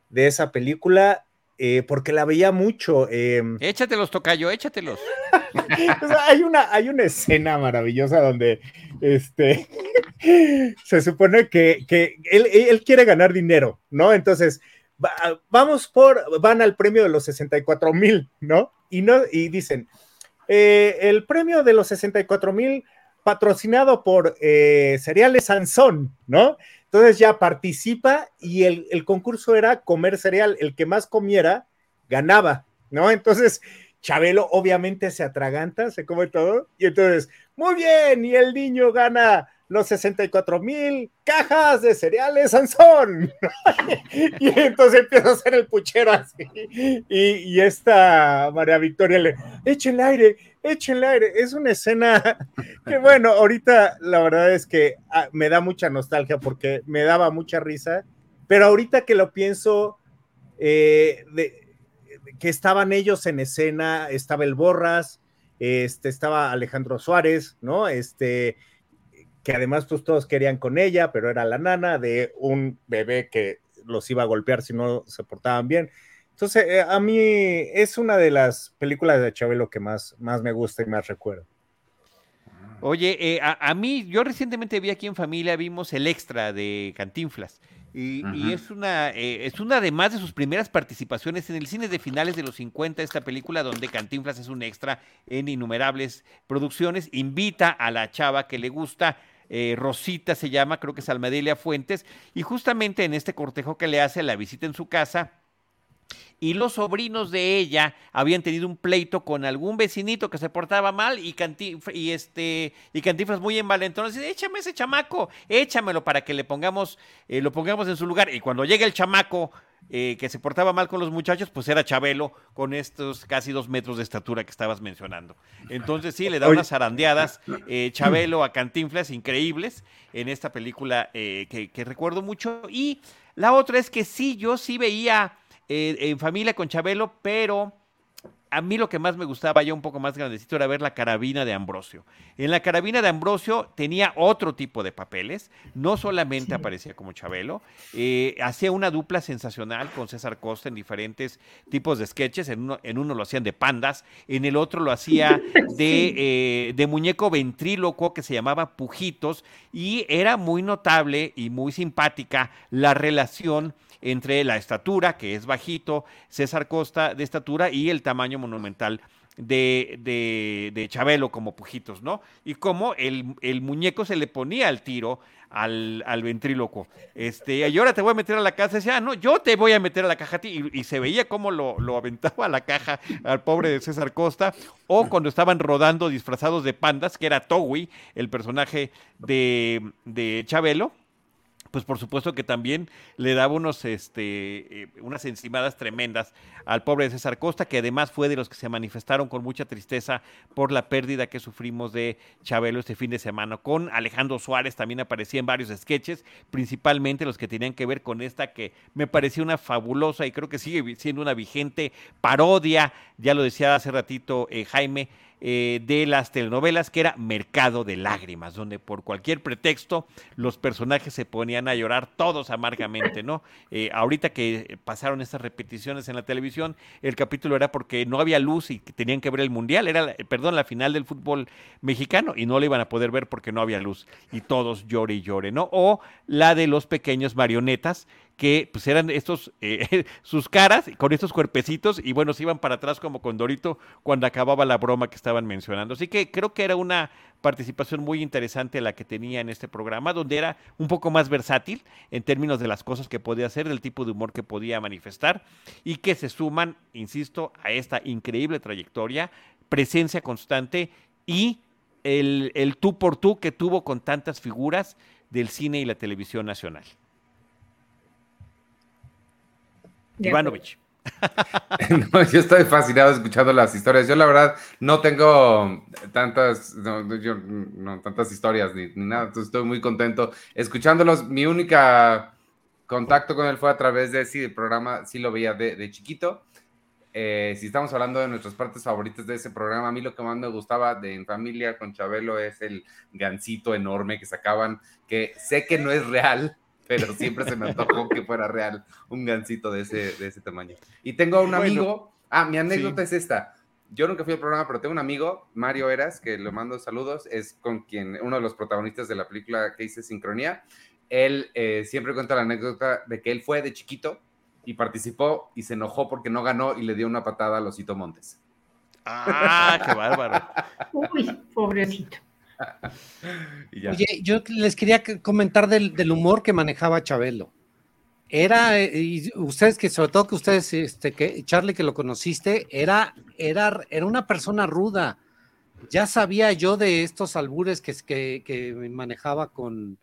de esa película eh, porque la veía mucho. Em, échatelos, Tocayo, échatelos. hay, una, hay una escena maravillosa donde este, se supone que, él, quiere ganar dinero, ¿no? Entonces, vamos por, van al premio de los 64 mil, ¿no? Y, no, y dicen, eh, el premio de los 64 mil patrocinado por eh, Cereales Sansón, ¿no? Entonces ya participa y el, concurso era comer cereal. El que más comiera ganaba, ¿no? Entonces Chabelo obviamente se atraganta, se come todo y entonces, muy bien, y el niño gana los 64 mil cajas de cereales Sansón. y entonces empieza a hacer el puchero así. Y, y esta María Victoria le, échenle aire, échenle aire. Es una escena que, bueno, ahorita la verdad es que ah, me da mucha nostalgia porque me daba mucha risa, pero ahorita que lo pienso, eh, de, que estaban ellos en escena, estaba el Borras, este, estaba Alejandro Suárez, ¿no? Este, que además pues todos querían con ella, pero era la nana de un bebé que los iba a golpear si no se portaban bien. Entonces, eh, a mí es una de las películas de Chabelo que más, más me gusta y más recuerdo. Oye, eh, a, a, mí, yo recientemente vi aquí en familia, vimos el extra de Cantinflas. Y, uh -huh. y es una, eh, es una además de sus primeras participaciones en el cine de finales de los 50, esta película donde Cantinflas es un extra en innumerables producciones, invita a la chava que le gusta, eh, Rosita se llama, creo que es Almadelia Fuentes, y justamente en este cortejo que le hace la visita en su casa, y los sobrinos de ella habían tenido un pleito con algún vecinito que se portaba mal y, Cantinf y este y Cantinflas muy dice, échame ese chamaco, échamelo para que le pongamos, eh, lo pongamos en su lugar. Y cuando llega el chamaco eh, que se portaba mal con los muchachos, pues era Chabelo con estos casi dos metros de estatura que estabas mencionando. Entonces sí, le da unas zarandeadas eh, Chabelo a Cantinflas increíbles en esta película eh, que, que recuerdo mucho. Y la otra es que sí, yo sí veía eh, en familia con Chabelo, pero a mí lo que más me gustaba ya un poco más grandecito era ver la carabina de Ambrosio. En la carabina de Ambrosio tenía otro tipo de papeles, no solamente sí. aparecía como Chabelo, eh, hacía una dupla sensacional con César Costa en diferentes tipos de sketches, en uno, en uno lo hacían de pandas, en el otro lo hacía de, eh, de muñeco ventríloco que se llamaba Pujitos y era muy notable y muy simpática la relación entre la estatura, que es bajito, César Costa de estatura, y el tamaño monumental de, de, de Chabelo como pujitos, ¿no? Y como el, el, muñeco se le ponía al tiro al, al ventríloco. Este, y ahora te voy a meter a la casa. Decía, ah, no, yo te voy a meter a la caja a ti. Y, y se veía cómo lo, lo, aventaba a la caja al pobre de César Costa. O cuando estaban rodando disfrazados de pandas, que era Towi, el personaje de, de Chabelo pues por supuesto que también le daba unos, este, eh, unas encimadas tremendas al pobre César Costa, que además fue de los que se manifestaron con mucha tristeza por la pérdida que sufrimos de Chabelo este fin de semana. Con Alejandro Suárez también aparecía en varios sketches, principalmente los que tenían que ver con esta que me pareció una fabulosa y creo que sigue siendo una vigente parodia, ya lo decía hace ratito eh, Jaime, eh, de las telenovelas, que era Mercado de Lágrimas, donde por cualquier pretexto los personajes se ponían a llorar todos amargamente, ¿no? Eh, ahorita que pasaron estas repeticiones en la televisión, el capítulo era porque no había luz y tenían que ver el Mundial, era, perdón, la final del fútbol mexicano y no le iban a poder ver porque no había luz y todos llore y llore, ¿no? O la de los pequeños marionetas que pues eran estos, eh, sus caras con estos cuerpecitos y bueno, se iban para atrás como con Dorito cuando acababa la broma que estaban mencionando. Así que creo que era una participación muy interesante la que tenía en este programa, donde era un poco más versátil en términos de las cosas que podía hacer, del tipo de humor que podía manifestar y que se suman, insisto, a esta increíble trayectoria, presencia constante y el, el tú por tú que tuvo con tantas figuras del cine y la televisión nacional. Ivanovich. no, yo estoy fascinado escuchando las historias. Yo la verdad no tengo tantas, no, yo, no, tantas historias ni, ni, nada, entonces estoy muy contento escuchándolos. Mi única contacto con él fue a través de sí, el programa, sí lo veía de, de chiquito. Eh, si estamos hablando de nuestras partes favoritas de ese programa, a mí lo que más me gustaba de En Familia con Chabelo es el gancito enorme que sacaban, que sé que no es real, pero siempre se me antojó que fuera real un gancito de ese, de ese tamaño. Y tengo un amigo, bueno, ah, mi anécdota sí. es esta. Yo nunca fui al programa, pero tengo un amigo, Mario Eras, que le mando saludos, es con quien, uno de los protagonistas de la película que hice Sincronía. Él eh, siempre cuenta la anécdota de que él fue de chiquito y participó y se enojó porque no ganó y le dio una patada a Losito Montes. Ah, qué bárbaro. Uy, pobrecito. Oye, yo les quería comentar del, humor que manejaba Chabelo. Era, y ustedes que, sobre todo que ustedes, este, que Charlie, que lo conociste, era, era, era una persona ruda. ya sabía yo de estos albures que, que, que manejaba con,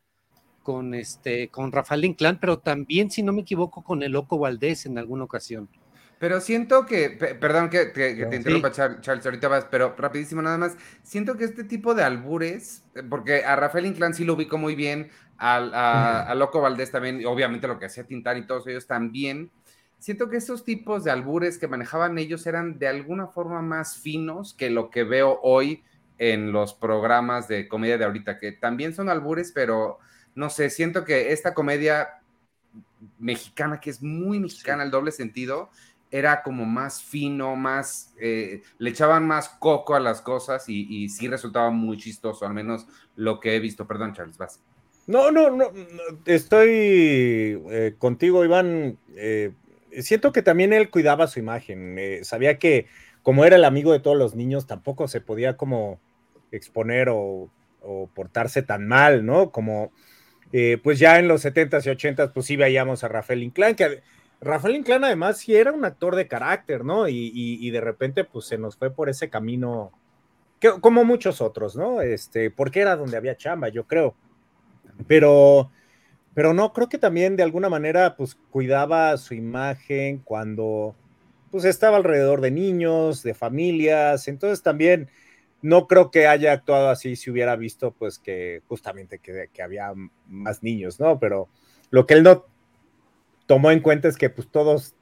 con, este, con Rafael Inclán, pero también, si no me equivoco, con el Loco Valdés en alguna ocasión. Pero siento que, perdón que, te interrumpa, Charles, ahorita vas, pero rapidísimo nada más. Siento que este tipo de albures, porque a Rafael Inclán sí lo ubico muy bien, a, Loco Valdés también, obviamente lo que hacía Tintán y todos ellos también. Siento que esos tipos de albures que manejaban ellos eran de alguna forma más finos que lo que veo hoy en los programas de comedia de ahorita, que también son albures, pero no sé, siento que esta comedia mexicana, que es muy mexicana, el doble sentido, era como más fino, más, eh, le echaban más coco a las cosas y, sí resultaba muy chistoso, al menos lo que he visto. Perdón, Charles, vas. No, no, no, estoy eh, contigo, Iván. Eh, siento que también él cuidaba su imagen. sabía que como era el amigo de todos los niños, tampoco se podía como exponer o, o portarse tan mal, ¿no? Como, pues ya en los 70s y 80s, pues sí veíamos a Rafael Inclán, que Rafael Inclán además sí era un actor de carácter, ¿no? Y, de repente pues se nos fue por ese camino, que, como muchos otros, ¿no? Este, porque era donde había chamba, yo creo. Pero, pero no, creo que también de alguna manera pues cuidaba su imagen cuando pues estaba alrededor de niños, de familias, entonces también no creo que haya actuado así si hubiera visto pues que justamente que, que había más niños, ¿no? Pero lo que él no tomó en cuenta es que pues todos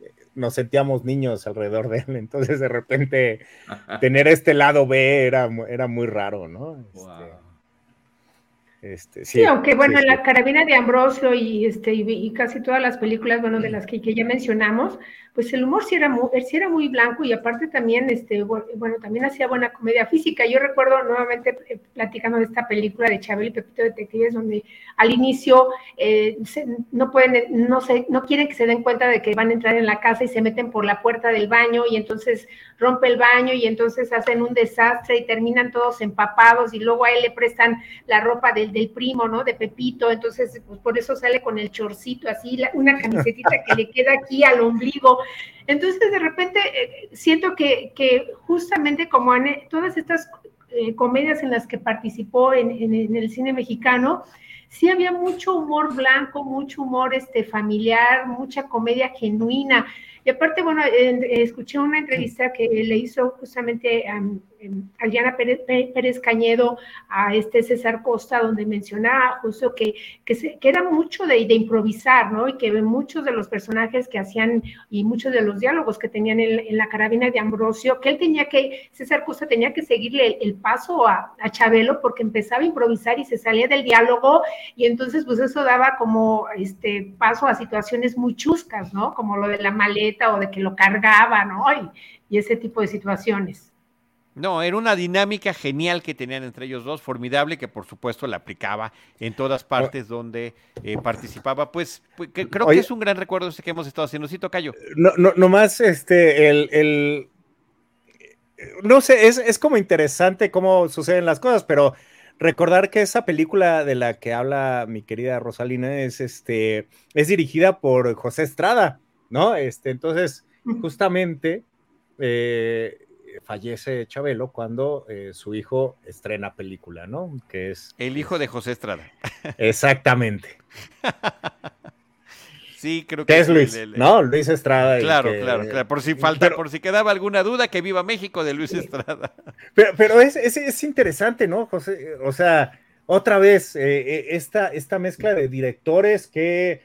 eh, nos sentíamos niños alrededor de él, entonces de repente tener este lado B era, era muy raro, ¿no? Este, este, sí, aunque bueno, en la carabina de Ambrosio y, este, y, casi todas las películas, bueno, de las que, ya mencionamos, pues el humor sí era muy, sí era muy blanco y aparte también, este, bueno, también hacía buena comedia física. Yo recuerdo nuevamente eh, platicando de esta película de Chabel y Pepito Detectives, donde al inicio eh, no pueden, no sé, no quieren que se den cuenta de que van a entrar en la casa y se meten por la puerta del baño y entonces rompe el baño y entonces hacen un desastre y terminan todos empapados y luego a él le prestan la ropa del, primo, ¿no? De Pepito, entonces pues por eso sale con el chorcito así, una camisetita que le queda aquí al ombligo. Entonces de repente eh, siento que, justamente como todas estas eh, comedias en las que participó en, en el cine mexicano, sí había mucho humor blanco, mucho humor este, familiar, mucha comedia genuina. Y aparte, bueno, escuché una entrevista que le hizo justamente a, Diana Pérez, Cañedo a este César Costa, donde mencionaba justo que, que, era mucho de, improvisar, ¿no? Y que muchos de los personajes que hacían y muchos de los diálogos que tenían en, la carabina de Ambrosio, que él tenía que, César Costa tenía que seguirle el, paso a, a, Chabelo porque empezaba a improvisar y se salía del diálogo y entonces pues eso daba como este paso a situaciones muy chuscas, ¿no? Como lo de la maleta o de que lo cargaba, ¿no? Y, ese tipo de situaciones. No, era una dinámica genial que tenían entre ellos dos, formidable, que por supuesto la aplicaba en todas partes donde eh, participaba. Pues, pues creo que es un gran recuerdo este que hemos estado haciendo. Sí, Tocayo. No, no, nomás este, el, el no sé, es, es, como interesante cómo suceden las cosas, pero recordar que esa película de la que habla mi querida Rosalina es, este, es dirigida por José Estrada. ¿no? Este, entonces, justamente eh, fallece Chabelo cuando eh, su hijo estrena película, ¿no? Que es... El hijo de José Estrada. Exactamente. Sí, creo que es Luis, ¿no? Luis Estrada. Claro, claro, claro. Por si falta, por si quedaba alguna duda, que viva México de Luis Estrada. Pero, pero es, es, es, interesante, ¿no, José? O sea, otra vez, eh, esta, esta mezcla de directores que eh,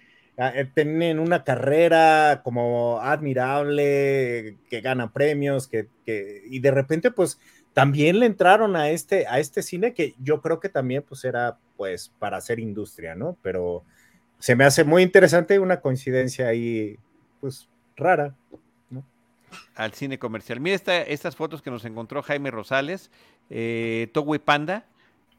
tienen una carrera como admirable, que gana premios, que, y de repente pues también le entraron a este, a este cine que yo creo que también pues era pues para hacer industria, ¿no? Pero se me hace muy interesante una coincidencia ahí pues rara. Al cine comercial. Mira estas fotos que nos encontró Jaime Rosales, eh, Panda,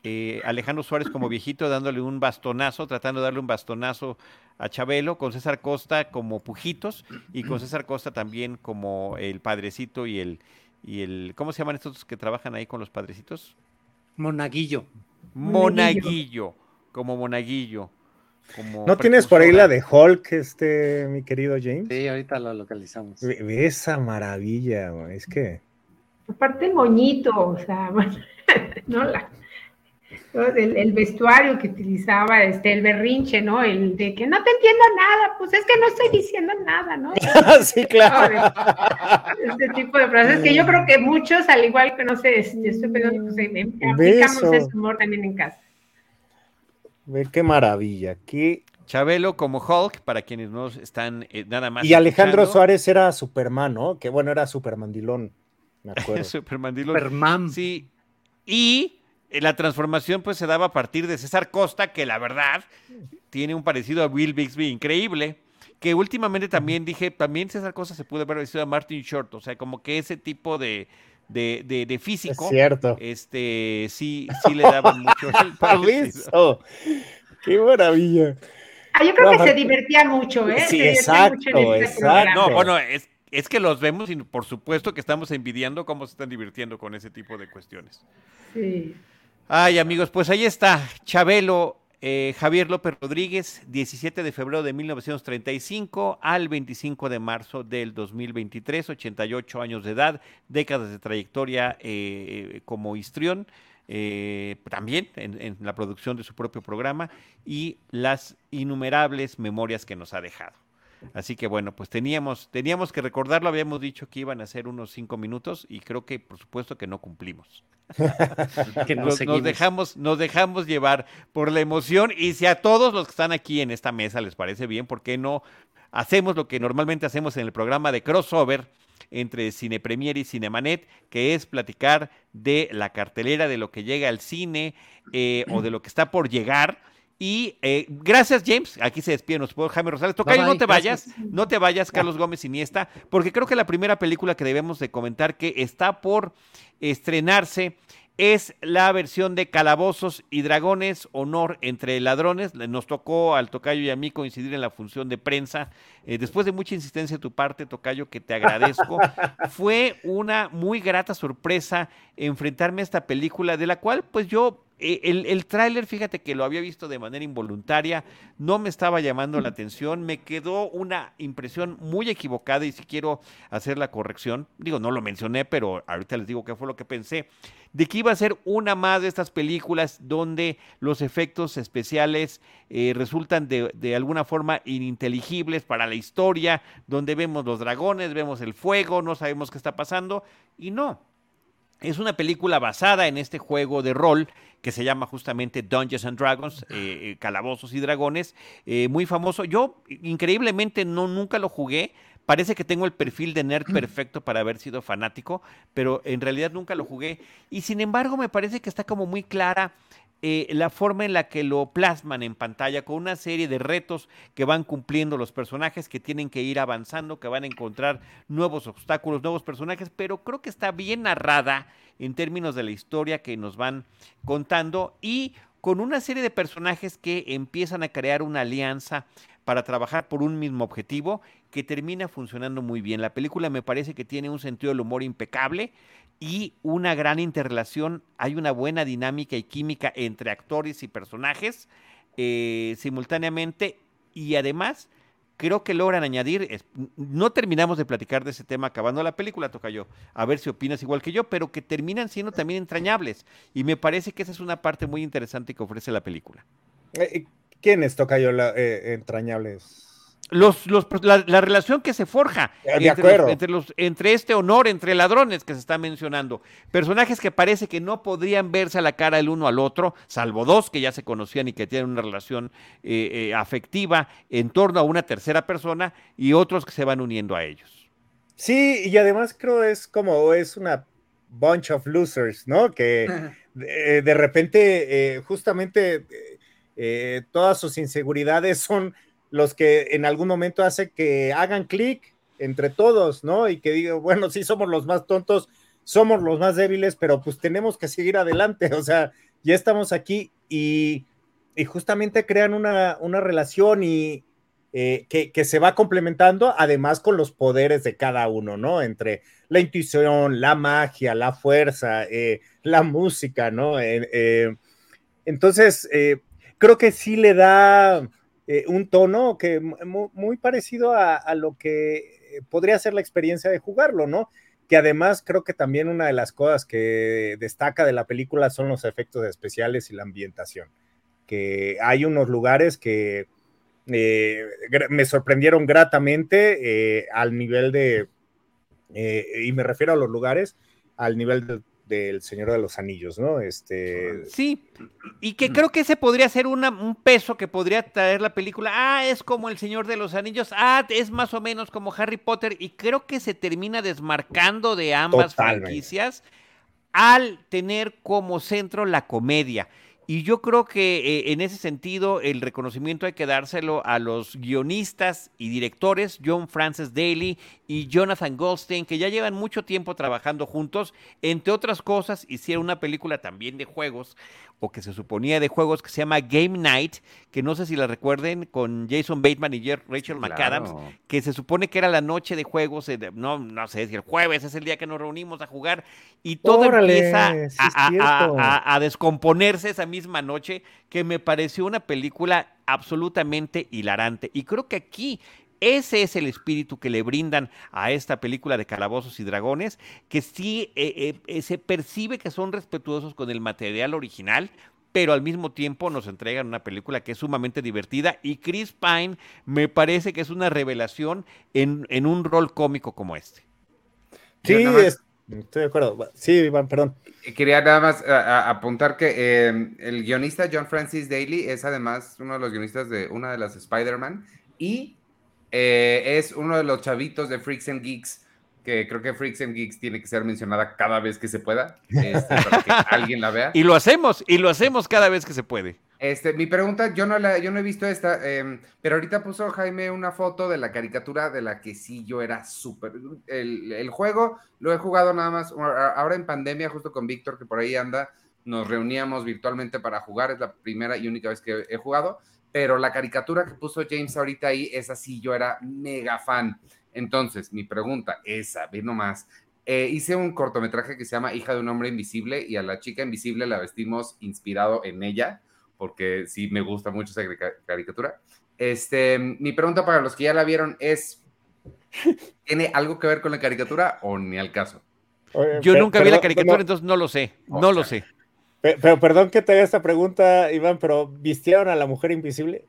eh, Alejandro Suárez como viejito dándole un bastonazo, tratando de darle un bastonazo a Chabelo, con César Costa como Pujitos y con César Costa también como el padrecito y el, y el ¿cómo se llaman estos que trabajan ahí con los padrecitos? Monaguillo. Monaguillo, como Monaguillo. Como ¿No tienes por ahí la de Hulk, este, mi querido James? Sí, ahorita lo localizamos. Ve, esa maravilla, es que Aparte el moñito, o sea, no la, el, el, vestuario que utilizaba, este, el berrinche, ¿no? El de que no te entiendo nada, pues es que no estoy diciendo nada, ¿no? sí, claro. Este tipo de frases que yo creo que muchos, al igual que no sé, este, estoy pensando, pues, aplicamos ese humor también en casa. Ve qué maravilla, qué Chabelo como Hulk, para quienes no están eh, nada más. Y Alejandro escuchando. Suárez era Superman, ¿no? Que bueno, era Supermandilón, me acuerdo. Supermandilón. Superman. Sí. Y la transformación pues se daba a partir de César Costa, que la verdad tiene un parecido a Will Bixby increíble. Que últimamente también dije, también César Costa se pudo haber parecido a Martin Short, o sea, como que ese tipo de, de, de, de físico. Es cierto. Este, sí, sí le daban mucho el parecido. ¡Qué maravilla! Ah, yo creo no, que se divertía mucho, ¿eh? Sí, se exacto, mucho este exacto. No, bueno, es, es, que los vemos y por supuesto que estamos envidiando cómo se están divirtiendo con ese tipo de cuestiones. Sí. Ay, amigos, pues ahí está, Chabelo, eh, Javier López Rodríguez, 17 de febrero de 1935 al 25 de marzo del 2023, 88 años de edad, décadas de trayectoria eh, como histrión. Eh, también en, la producción de su propio programa y las innumerables memorias que nos ha dejado. Así que bueno, pues teníamos, teníamos que recordarlo, habíamos dicho que iban a ser unos cinco minutos y creo que por supuesto que no cumplimos. que no nos, nos, dejamos, nos dejamos llevar por la emoción y si a todos los que están aquí en esta mesa les parece bien, ¿por qué no hacemos lo que normalmente hacemos en el programa de crossover? entre Cine Premier y Cinemanet, que es platicar de la cartelera, de lo que llega al cine eh, o de lo que está por llegar. Y eh, gracias, James. Aquí se despide nuestro Jaime Rosales. Tocayo, no te gracias. vayas, no te vayas, Carlos Gómez Iniesta, porque creo que la primera película que debemos de comentar que está por estrenarse es la versión de Calabozos y Dragones, Honor entre Ladrones. Nos tocó al Tocayo y a mí coincidir en la función de prensa. Eh, después de mucha insistencia de tu parte, Tocayo, que te agradezco, fue una muy grata sorpresa enfrentarme a esta película, de la cual pues yo el, el tráiler, fíjate que lo había visto de manera involuntaria, no me estaba llamando la atención, me quedó una impresión muy equivocada y si quiero hacer la corrección, digo, no lo mencioné, pero ahorita les digo qué fue lo que pensé, de que iba a ser una más de estas películas donde los efectos especiales eh, resultan de alguna forma ininteligibles para la historia, donde vemos los dragones, vemos el fuego, no sabemos qué está pasando, y no, es una película basada en este juego de rol que se llama justamente Dungeons and Dragons, eh, Calabozos y Dragones, eh, muy famoso. Yo increíblemente no nunca lo jugué. Parece que tengo el perfil de nerd perfecto para haber sido fanático, pero en realidad nunca lo jugué. Y sin embargo me parece que está como muy clara eh, la forma en la que lo plasman en pantalla con una serie de retos que van cumpliendo los personajes, que tienen que ir avanzando, que van a encontrar nuevos obstáculos, nuevos personajes, pero creo que está bien narrada en términos de la historia que nos van contando y con una serie de personajes que empiezan a crear una alianza para trabajar por un mismo objetivo que termina funcionando muy bien. La película me parece que tiene un sentido del humor impecable y una gran interrelación. Hay una buena dinámica y química entre actores y personajes eh, simultáneamente y además creo que logran añadir, no terminamos de platicar de ese tema acabando la película, toca yo, a ver si opinas igual que yo, pero que terminan siendo también entrañables. Y me parece que esa es una parte muy interesante que ofrece la película. Eh, ¿Quiénes, toca yo, la, eh, entrañables? Los, los, la, la, relación que se forja de entre, los, entre, los, entre, este honor, entre ladrones que se está mencionando. Personajes que parece que no podrían verse a la cara el uno al otro, salvo dos que ya se conocían y que tienen una relación eh, eh, afectiva en torno a una tercera persona y otros que se van uniendo a ellos. Sí, y además creo es como es una bunch of losers, ¿no? Que de, de repente, eh, justamente, todas sus inseguridades son los que en algún momento hace que hagan clic entre todos, ¿no? Y que digan, bueno, sí somos los más tontos, somos los más débiles, pero pues tenemos que seguir adelante, o sea, ya estamos aquí y, y justamente crean una, una relación y eh, que, que, se va complementando, además con los poderes de cada uno, ¿no? Entre la intuición, la magia, la fuerza, eh, la música, ¿no? Eh, entonces, creo que sí le da eh, un tono que muy, muy parecido a, lo que podría ser la experiencia de jugarlo, ¿no? que además creo que también una de las cosas que destaca de la película son los efectos especiales y la ambientación, que hay unos lugares que eh, me sorprendieron gratamente eh, al nivel de, eh, y me refiero a los lugares, al nivel del, del Señor de los Anillos, ¿no? Este, Sí, y que creo que ese podría ser una- un peso que podría traer la película. Ah, es como El Señor de los Anillos. Ah, es más o menos como Harry Potter. Y creo que se termina desmarcando de ambas Totalmente. franquicias al tener como centro la comedia. Y yo creo que eh, en ese sentido el reconocimiento hay que dárselo a los guionistas y directores, John Francis Daly y Jonathan Goldstein, que ya llevan mucho tiempo trabajando juntos. Entre otras cosas, hicieron una película también de juegos, o que se suponía de juegos, que se llama Game Night, que no sé si la recuerden, con Jason Bateman y Rachel McAdams, Claro. que se supone que era la noche de juegos, eh, no, no sé si el jueves es el día que nos reunimos a jugar, y todo Órale, empieza sí es a, a- a- cierto. a- a descomponerse esa misma noche, que me pareció una película absolutamente hilarante. Y creo que aquí ese es el espíritu que le brindan a esta película de Calabozos y Dragones, que sí eh, eh, eh, se percibe que son respetuosos con el material original, pero al mismo tiempo nos entregan una película que es sumamente divertida y Chris Pine me parece que es una revelación en, en un rol cómico como este. Sí, nada más- es- estoy de acuerdo. Sí, Iván, perdón. Quería nada más a- a- apuntar que eh, el guionista John Francis Daly es además uno de los guionistas de una de las Spider-Man y eh, es uno de los chavitos de Freaks and Geeks, que creo que Freaks and Geeks tiene que ser mencionada cada vez que se pueda, este, para que alguien la vea. Y lo hacemos, y lo hacemos cada vez que se puede. Este, mi pregunta, yo no la, yo no he visto esta, em, pero ahorita puso Jaime una foto de la caricatura de la que sí yo era súper. El, el juego lo he jugado nada más, ahora en pandemia, justo con Víctor, que por ahí anda, nos reuníamos virtualmente para jugar, es la primera y única vez que he jugado, pero la caricatura que puso James ahorita ahí, esa sí yo era mega fan. Entonces, mi pregunta, esa, ve nomás. Eh, hice un cortometraje que se llama Hija de un hombre invisible y a la chica invisible la vestimos inspirado en ella porque sí me gusta mucho esa carica- caricatura. Este, mi pregunta para los que ya la vieron es, ¿tiene algo que ver con la caricatura o ni al caso? Oye, Yo nunca vi la caricatura, no, entonces no lo sé, no lo sé. Pe- pero perdón que te haga esta pregunta, Iván, pero ¿vistieron a la mujer invisible?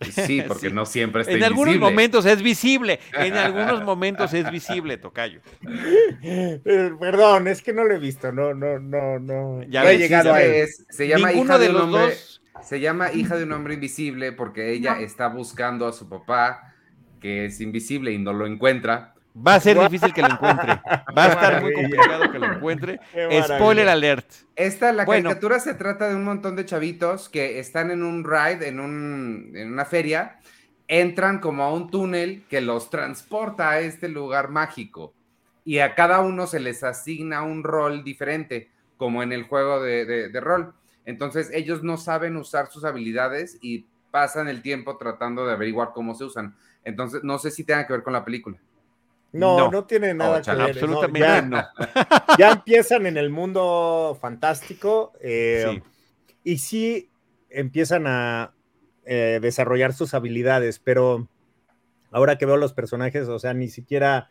Sí, porque Sí. no siempre está En algunos invisible. momentos es visible, en algunos momentos es visible, Tocayo. Eh, Perdón, es que no lo he visto, no, no, no, no. Ya no he llegado ya a. Es- se llama Ninguno hija de, los hombre, dos. se llama hija de un hombre invisible porque ella está buscando a su papá que es invisible y no lo encuentra. Va a ser difícil que lo encuentre. Va a estar muy complicado que lo encuentre. Spoiler alert. Esta, la Bueno. caricatura se trata de un montón de chavitos que están en un ride, en, un, en una feria, entran como a un túnel que los transporta a este lugar mágico y a cada uno se les asigna un rol diferente, como en el juego de, de- de rol. Entonces ellos no saben usar sus habilidades y pasan el tiempo tratando de averiguar cómo se usan. Entonces no sé si tenga que ver con la película. No, No. no, tiene nada que ver. no, Absolutamente ya, no. ya empiezan en el mundo fantástico eh, Sí. y sí empiezan a eh, desarrollar sus habilidades, pero ahora que veo los personajes, o sea, ni siquiera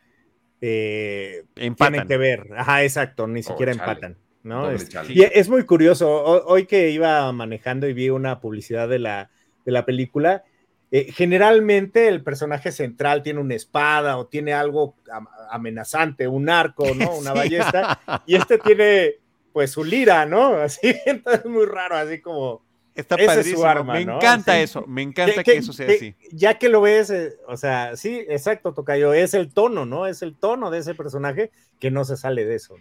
eh, Empatan. tienen que ver. Ajá, exacto, ni Oh, siquiera chale. empatan. ¿no? Es- y es muy curioso. ho- Hoy que iba manejando y vi una publicidad de la, de la película, eh, generalmente el personaje central tiene una espada o tiene algo am- amenazante, un arco, ¿no? Una Sí. ballesta. Y este tiene, pues, su lira, ¿no? Así, entonces es muy raro, así como... Está Ese es su arma, me ¿no? encanta Sí. eso. Me encanta que, eso sea que- así. Ya que lo ves, eh, o sea, sí, exacto, Tocayo, es el tono, ¿no? Es el tono de ese personaje que no se sale de eso.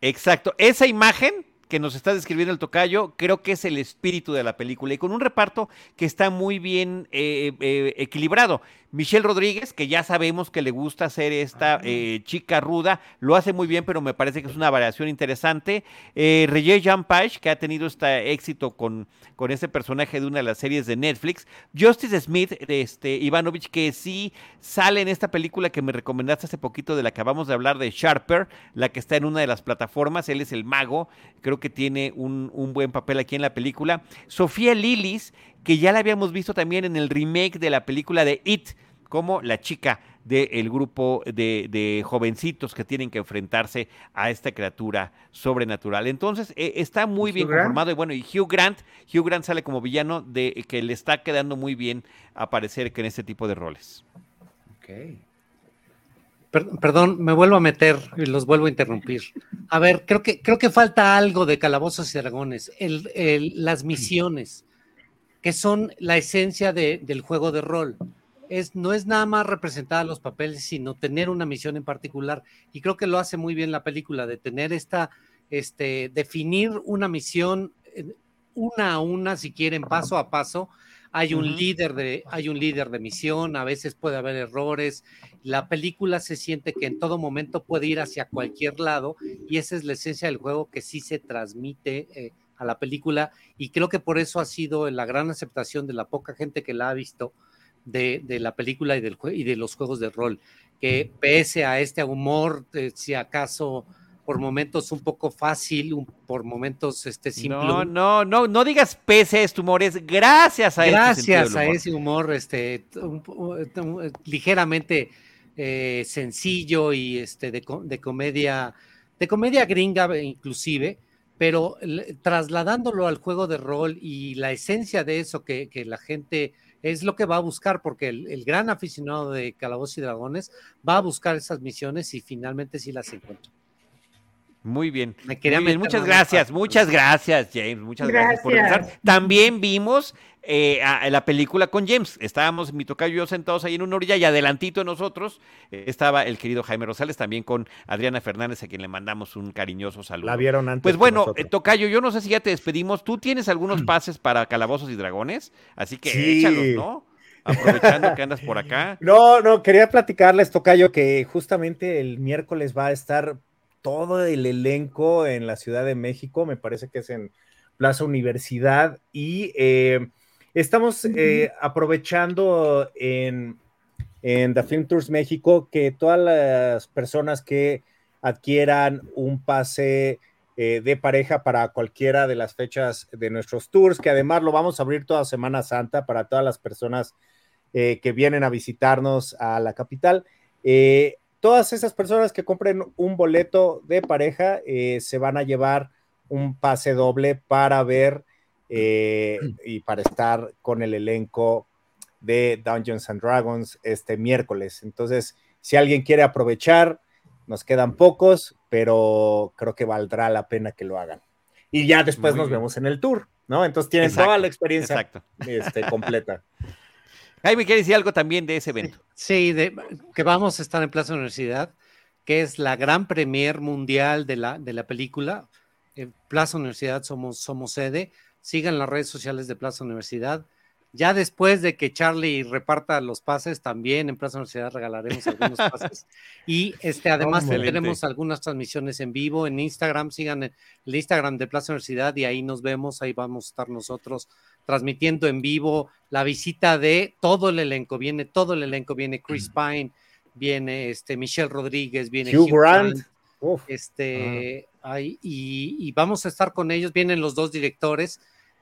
Exacto. Esa imagen que nos está describiendo el tocayo, creo que es el espíritu de la película y con un reparto que está muy bien eh, eh, equilibrado. Michelle Rodríguez, que ya sabemos que le gusta hacer esta eh, chica ruda, lo hace muy bien, pero me parece que es una variación interesante. Eh, Regé Jean Page, que ha tenido este éxito con, con ese personaje de una de las series de Netflix. Justice Smith, este, Ivanovich, que sí sale en esta película que me recomendaste hace poquito, de la que acabamos de hablar, de Sharper, la que está en una de las plataformas. Él es el mago, creo que tiene un, un buen papel aquí en la película. Sofía Lillis, que ya la habíamos visto también en el remake de la película de It como la chica del grupo de, de jovencitos que tienen que enfrentarse a esta criatura sobrenatural. Entonces, eh, está muy ¿Hugh bien Grant? conformado. Y bueno, y Hugh Grant, Hugh Grant sale como villano de que le está quedando muy bien aparecer que en este tipo de roles. Ok. Per- perdón, me vuelvo a meter y los vuelvo a interrumpir. A ver, creo que, creo que falta algo de Calabozos y Dragones. Las misiones, que son la esencia de- del juego de rol. Es, no es nada más representar los papeles, sino tener una misión en particular. Y creo que lo hace muy bien la película, de tener esta, este, definir una misión eh, una a una, si quieren, paso a paso. Hay un líder de, hay un líder de misión, a veces puede haber errores, la película se siente que en todo momento puede ir hacia cualquier lado y esa es la esencia del juego que sí se transmite eh, a la película y creo que por eso ha sido la gran aceptación de la poca gente que la ha visto de, de la película y, del, y de los juegos de rol, que pese a este humor, eh, si acaso por momentos un poco fácil, un- por momentos este simple. No, no, no, no digas pese a este humor, es gracias a Gracias a ese humor este, un- un- ligeramente eh, sencillo y este, de, co- de comedia, de comedia gringa inclusive, pero trasladándolo al juego de rol y la esencia de eso que, que la gente es lo que va a buscar, porque el, el gran aficionado de Calabozos y Dragones va a buscar esas misiones y finalmente sí las encuentra. Muy bien. Me quería Muy bien, meter muchas gracias, muchas gracias, James. Muchas gracias, por regresar. También vimos eh, a- la película con James. Estábamos, mi tocayo y yo, sentados ahí en una orilla y adelantito de nosotros eh, estaba el querido Jaime Rosales, también con Adriana Fernández, a quien le mandamos un cariñoso saludo. La vieron antes. Pues bueno, eh, Tocayo, yo no sé si ya te despedimos. Tú tienes algunos pases para Calabozos y Dragones, así que Sí. échalos, ¿no? Aprovechando que andas por acá. No, no, quería platicarles, Tocayo, que justamente el miércoles va a estar todo el elenco en la Ciudad de México, me parece que es en Plaza Universidad, y eh, estamos eh, aprovechando en, en The Film Tours México que todas las personas que adquieran un pase eh, de pareja para cualquiera de las fechas de nuestros tours, que además lo vamos a abrir toda Semana Santa para todas las personas eh, que vienen a visitarnos a la capital. Eh, todas esas personas que compren un boleto de pareja eh, se van a llevar un pase doble para ver eh, y para estar con el elenco de Dungeons and Dragons este miércoles. Entonces, si alguien quiere aprovechar, nos quedan pocos, pero creo que valdrá la pena que lo hagan. Y ya después Muy nos bien. vemos en el tour, ¿no? Entonces tienen Exacto, toda la experiencia este, completa. Jaime, ¿quiere decir algo también de ese evento? Sí, de, que vamos a estar en Plaza Universidad, que es la gran premier mundial de la, de la película. En Plaza Universidad somos, somos sede. Sigan las redes sociales de Plaza Universidad. Ya después de que Charlie reparta los pases, también en Plaza Universidad regalaremos algunos pases. Y este, además tendremos algunas transmisiones en vivo en Instagram. Sigan el Instagram de Plaza Universidad y ahí nos vemos. Ahí vamos a estar nosotros transmitiendo en vivo la visita de todo el elenco. Viene todo el elenco. Viene Chris Pine, viene este Michelle Rodríguez, viene Hugh Grant. Este, ahí, y, y vamos a estar con ellos, vienen los dos directores,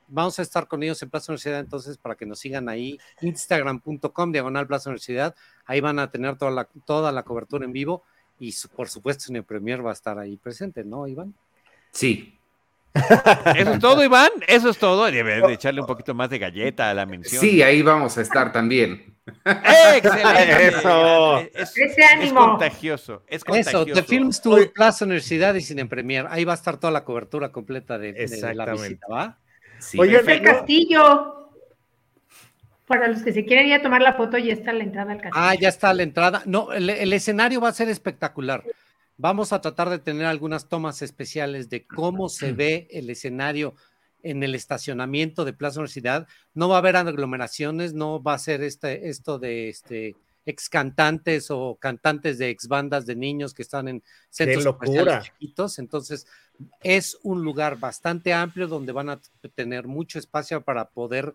vamos a estar con ellos en Plaza Universidad, entonces para que nos sigan ahí, instagram.com, diagonal Plaza Universidad, ahí van a tener toda la, toda la cobertura en vivo y su- por supuesto en el Premier va a estar ahí presente, ¿no, Iván? Sí. Eso es todo, Iván. Eso es todo. Debe de echarle un poquito más de galleta a la mención. Sí, ahí vamos a estar también. ¡Excelente! Eso. Es, Ese es ánimo. contagioso. Es Eso, contagioso. The Films Tour, Plaza Universidad y Cine Premier, ahí va a estar toda la cobertura completa de, de la visita, ¿va? Sí. Oye, Es el no- castillo. Para los que se quieren ir a tomar la foto, ya está la entrada al castillo. Ah, ya está la entrada. No, el, el escenario va a ser espectacular. Vamos a tratar de tener algunas tomas especiales de cómo se ve el escenario en el estacionamiento de Plaza Universidad. No va a haber aglomeraciones, no va a ser este, esto de este ex cantantes o cantantes de ex bandas de niños que están en centros comerciales chiquitos. Entonces, es un lugar bastante amplio donde van a tener mucho espacio para poder,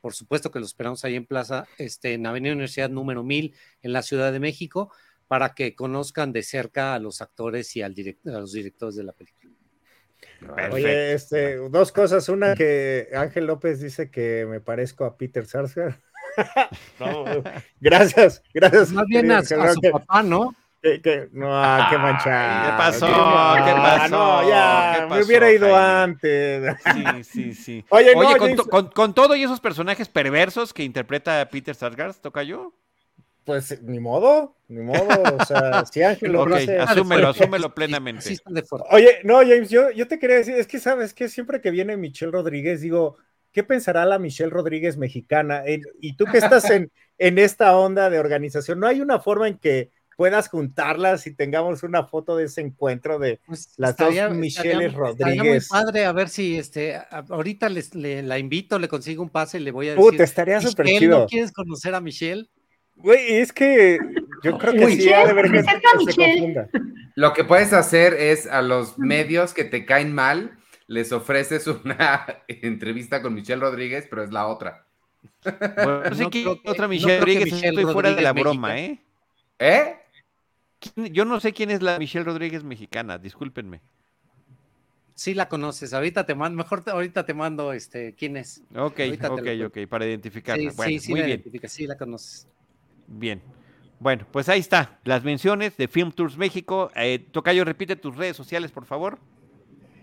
por supuesto que lo esperamos ahí en Plaza, este, en Avenida Universidad número 1000 en la Ciudad de México, para que conozcan de cerca a los actores y al direct- a los directores de la película. Perfecto. Oye, este, dos cosas. Una que Ángel López dice que me parezco a Peter Sarsgaard. No, gracias, gracias. Más bien a, a su papá, ¿no? que- que- no, ah, qué manchado. ¿qué pasó? Ah, ¿Qué pasó? No, ya, ¿Qué me pasó, hubiera ido Jaime? antes. Sí, sí, sí. Oye, no, con, to- con- con todo y esos personajes perversos que interpreta Peter Sarsgaard, ¿toca yo? Pues ni modo, ni modo. O sea, si Ángel lo Ok, hace. asúmelo, fuerte. asúmelo Sí, plenamente. Oye, no, James, yo, yo te quería decir, es que sabes que siempre que viene Michelle Rodríguez, digo, ¿qué pensará la Michelle Rodríguez mexicana? En- y tú que estás en, en esta onda de organización, ¿no hay una forma en que puedas juntarlas y tengamos una foto de ese encuentro de Pues, las estaría- dos Michelles estaría- estaría muy Rodríguez? padre, a ver si este, ahorita les, le- la invito, le consigo un pase y le voy a decir. Puta, estaría súper "Michelle, chido. ¿no quieres conocer a Michelle? Güey, es que yo creo que Uy, sí ha de que se confunda. Lo que puedes hacer es a los medios que te caen mal, les ofreces una entrevista con Michelle Rodríguez, pero es la otra. Bueno, no sé No quién que- otra Michelle Rodríguez, Michelle estoy fuera de la broma, ¿eh? ¿Eh? ¿Quién- Yo no sé quién es la Michelle Rodríguez mexicana, discúlpenme. Sí la conoces, ahorita te mando, mejor te- ahorita te mando este, quién es. Ok, Ahorita ok, ok, para identificarla. Sí, bueno, sí, sí muy la bien, sí la conoces. Bien. Bueno, pues ahí está, las menciones de Film Tours México. Eh, Tocayo, repite tus redes sociales, por favor.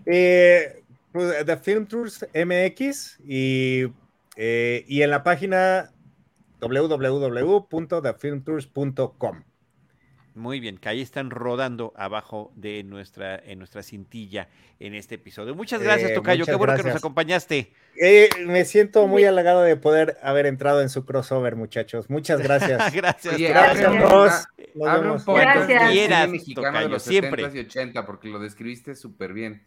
Eh, pues, The Film Tours MX y, eh, y en la página www.thefilmtours.com. Muy bien, que ahí están rodando abajo de nuestra, en nuestra cintilla en este episodio. Muchas gracias, Eh, Tocayo. muchas Qué bueno que nos gracias. acompañaste. Eh, me siento muy halagado de poder haber entrado en su crossover, muchos. Muchas gracias. gracias. Oye, Tocayo. Gracias, abre un- poco Gracias. Quieras, mexicano Tocayo, de los siempre. 70s y 80 porque lo describiste súper bien.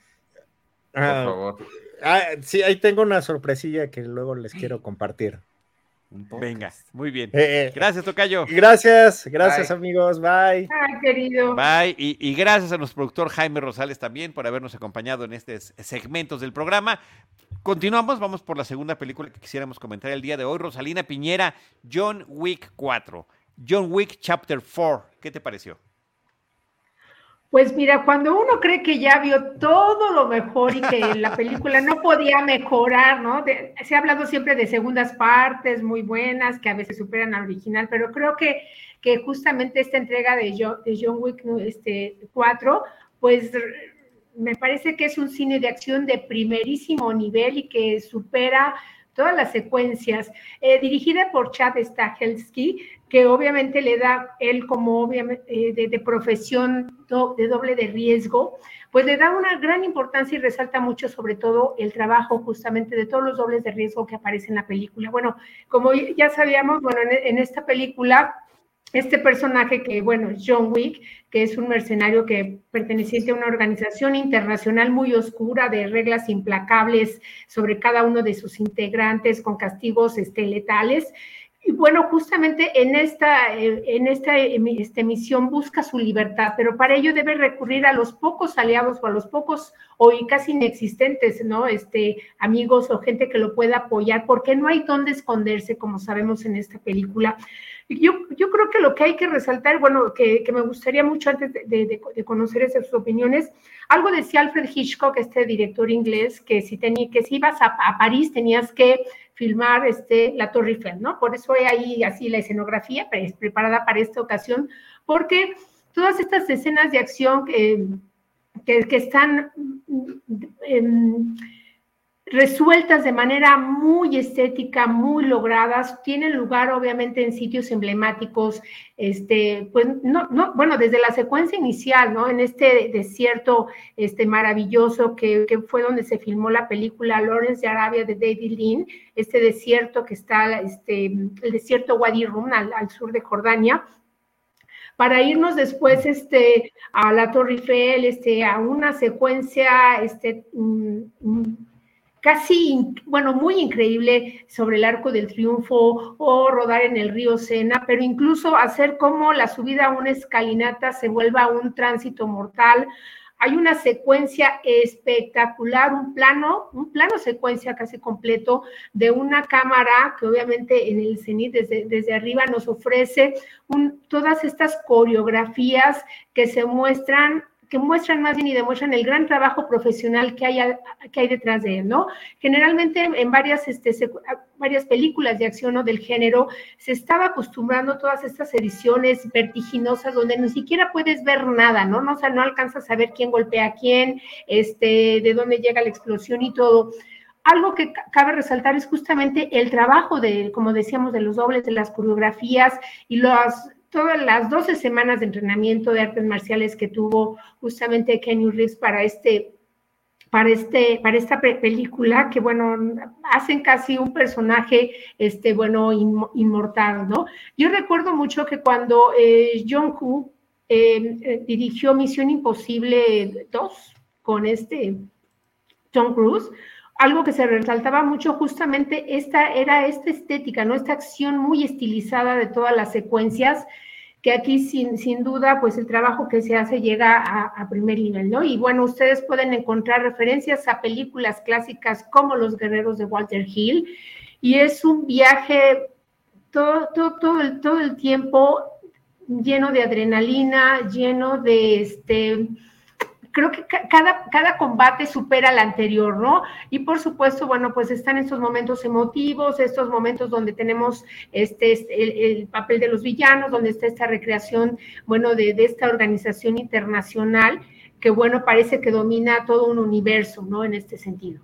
Por Ah, favor. ah, sí, ahí tengo una sorpresilla que luego les quiero compartir. Venga, muy bien. Eh, eh, Gracias, Tocayo. gracias, gracias Bye. amigos, bye. Ay, querido. Bye. Y, y gracias a nuestro productor Jaime Rosales también por habernos acompañado en estos segmentos del programa. Continuamos, vamos por la segunda película que quisiéramos comentar el día de hoy. Rosalina Piñera, John Wick 4. John Wick Chapter 4. ¿Qué te pareció? Pues mira, cuando uno cree que ya vio todo lo mejor y que la película no podía mejorar, ¿no? De- se ha hablado siempre de segundas partes muy buenas que a veces superan al original, pero creo que, que justamente esta entrega de John, de John Wick este, 4, pues me parece que es un cine de acción de primerísimo nivel y que supera todas las secuencias, Eh, dirigida por Chad Stahelski, que obviamente le da él como obviamente eh, de, profesión de doble de riesgo, pues le da una gran importancia y resalta mucho sobre todo el trabajo justamente de todos los dobles de riesgo que aparecen en la película. Bueno, como ya sabíamos, bueno, en, esta película este personaje que, bueno, John Wick, que es un mercenario que perteneciente a una organización internacional muy oscura de reglas implacables sobre cada uno de sus integrantes con castigos este, letales. Y bueno, justamente en esta, eh, en esta emi- este, misión busca su libertad, pero para ello debe recurrir a los pocos aliados o a los pocos o y casi inexistentes, ¿no? Este, amigos o gente que lo pueda apoyar, porque no hay dónde esconderse, como sabemos en esta película. Yo, yo creo que lo que hay que resaltar, bueno, que, que me gustaría mucho antes de, de- de conocer esas opiniones, algo decía Alfred Hitchcock, este director inglés, que si, tenía, que si ibas a, a París tenías que filmar este, la Torre Eiffel, ¿no? Por eso hay ahí así la escenografía pre- preparada para esta ocasión, porque todas estas escenas de acción que, que, que están mm, em, resueltas de manera muy estética, muy logradas, tienen lugar obviamente en sitios emblemáticos, este, pues no, no, bueno, desde la secuencia inicial, ¿no? En este desierto este, maravilloso que, fue donde se filmó la película Lawrence de Arabia de David Lean, este desierto que está, este, el desierto Wadi Rum al, al sur de Jordania, para irnos después este, a la Torre Eiffel, este, a una secuencia este, mm, mm, casi, bueno, muy increíble sobre el Arco del Triunfo o rodar en el río Sena, pero incluso hacer como la subida a una escalinata se vuelva un tránsito mortal. Hay una secuencia espectacular, un plano, un plano secuencia casi completo de una cámara que obviamente en el cenit desde, desde arriba nos ofrece un- todas estas coreografías que se muestran que muestran más bien y demuestran el gran trabajo profesional que hay, que hay detrás de él, ¿no? Generalmente en varias, este, varias películas de acción o del género se estaba acostumbrando todas estas ediciones vertiginosas donde ni siquiera puedes ver nada, ¿no? o sea, no alcanzas a ver quién golpea a quién, este, de dónde llega la explosión y todo algo que cabe resaltar es justamente el trabajo de, como decíamos, de los dobles, de las coreografías y las, todas las 12 semanas de entrenamiento de artes marciales que tuvo justamente Kenny Reeves para este para, este, para esta película, que bueno, hacen casi un personaje, este, bueno, inmortal, ¿no? Yo recuerdo mucho que cuando eh, John Koo eh, eh, dirigió Misión Imposible 2 con este Tom Cruise, algo que se resaltaba mucho justamente esta era esta estética, ¿no? Esta acción muy estilizada de todas las secuencias, que aquí sin, sin duda, pues el trabajo que se hace llega a, primer nivel, ¿no? Y bueno, ustedes pueden encontrar referencias a películas clásicas como Los Guerreros de Walter Hill, y es un viaje todo, todo, todo, el, todo el tiempo lleno de adrenalina, lleno de este creo que cada, cada combate supera al anterior, ¿no? Y por supuesto, bueno, pues están estos momentos emotivos, estos momentos donde tenemos este, este el, papel de los villanos, donde está esta recreación, bueno, de, esta organización internacional que, bueno, parece que domina todo un universo, ¿no? En este sentido.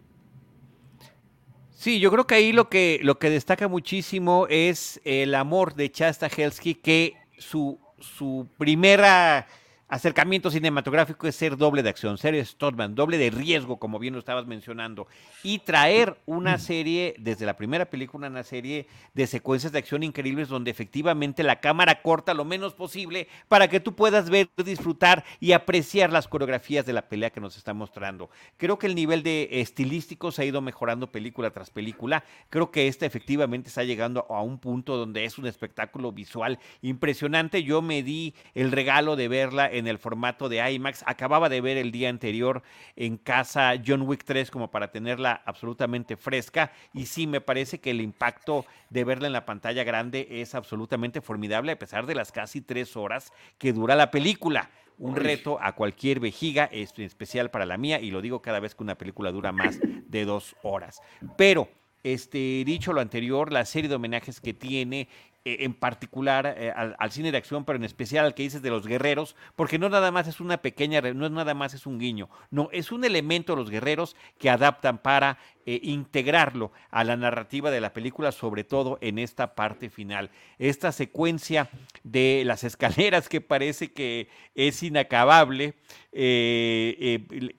Sí, yo creo que ahí lo que, lo que destaca muchísimo es el amor de Chasta Helsky, que su, su primera acercamiento cinematográfico es ser doble de acción, ser Stotman, doble de riesgo, como bien lo estabas mencionando, y traer una serie, desde la primera película, una serie de secuencias de acción increíbles donde efectivamente la cámara corta lo menos posible para que tú puedas ver, disfrutar y apreciar las coreografías de la pelea que nos está mostrando. Creo que el nivel de estilístico se ha ido mejorando película tras película. Creo que esta efectivamente está llegando a un punto donde es un espectáculo visual impresionante. Yo me di el regalo de verla en el formato de IMAX. Acababa de ver el día anterior en casa John Wick 3 como para tenerla absolutamente fresca y sí me parece que el impacto de verla en la pantalla grande es absolutamente formidable a pesar de las casi tres horas que dura la película un reto a cualquier vejiga, en especial para la mía, y lo digo cada vez que una película dura más de dos horas. Pero, este, dicho lo anterior, la serie de homenajes que tiene eh, en particular eh, al, cine de acción, pero en especial al que dices de los guerreros, porque no nada más es una pequeña, no es nada más es un guiño, no, es un elemento los guerreros que adaptan para eh, integrarlo a la narrativa de la película, sobre todo en esta parte final. Esta secuencia de las escaleras que parece que es inacabable,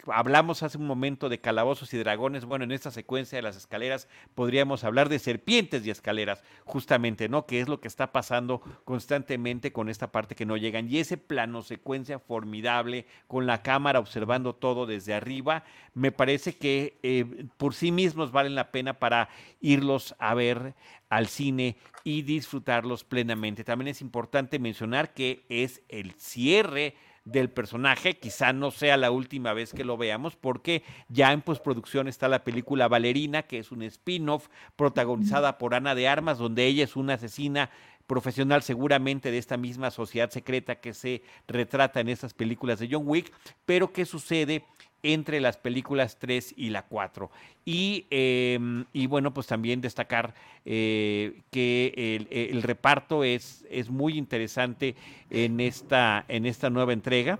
hablamos hace un momento de calabozos y dragones, bueno, en esta secuencia de las escaleras podríamos hablar de serpientes y escaleras, justamente, ¿no? Que es lo que está pasando constantemente con esta parte que no llegan. Y ese plano secuencia formidable con la cámara observando todo desde arriba, me parece que eh, por sí mismos valen la pena para irlos a ver al cine y disfrutarlos plenamente. También es importante mencionar que es el cierre del personaje. Quizá no sea la última vez que lo veamos, porque ya en postproducción está la película Valerina, que es un spin-off protagonizada por Ana de Armas, donde ella es una asesina profesional seguramente de esta misma sociedad secreta que se retrata en estas películas de John Wick, pero que sucede entre las películas 3 y la 4. Y, em, y bueno, pues también destacar eh, que el, reparto es, es muy interesante en esta, en esta nueva entrega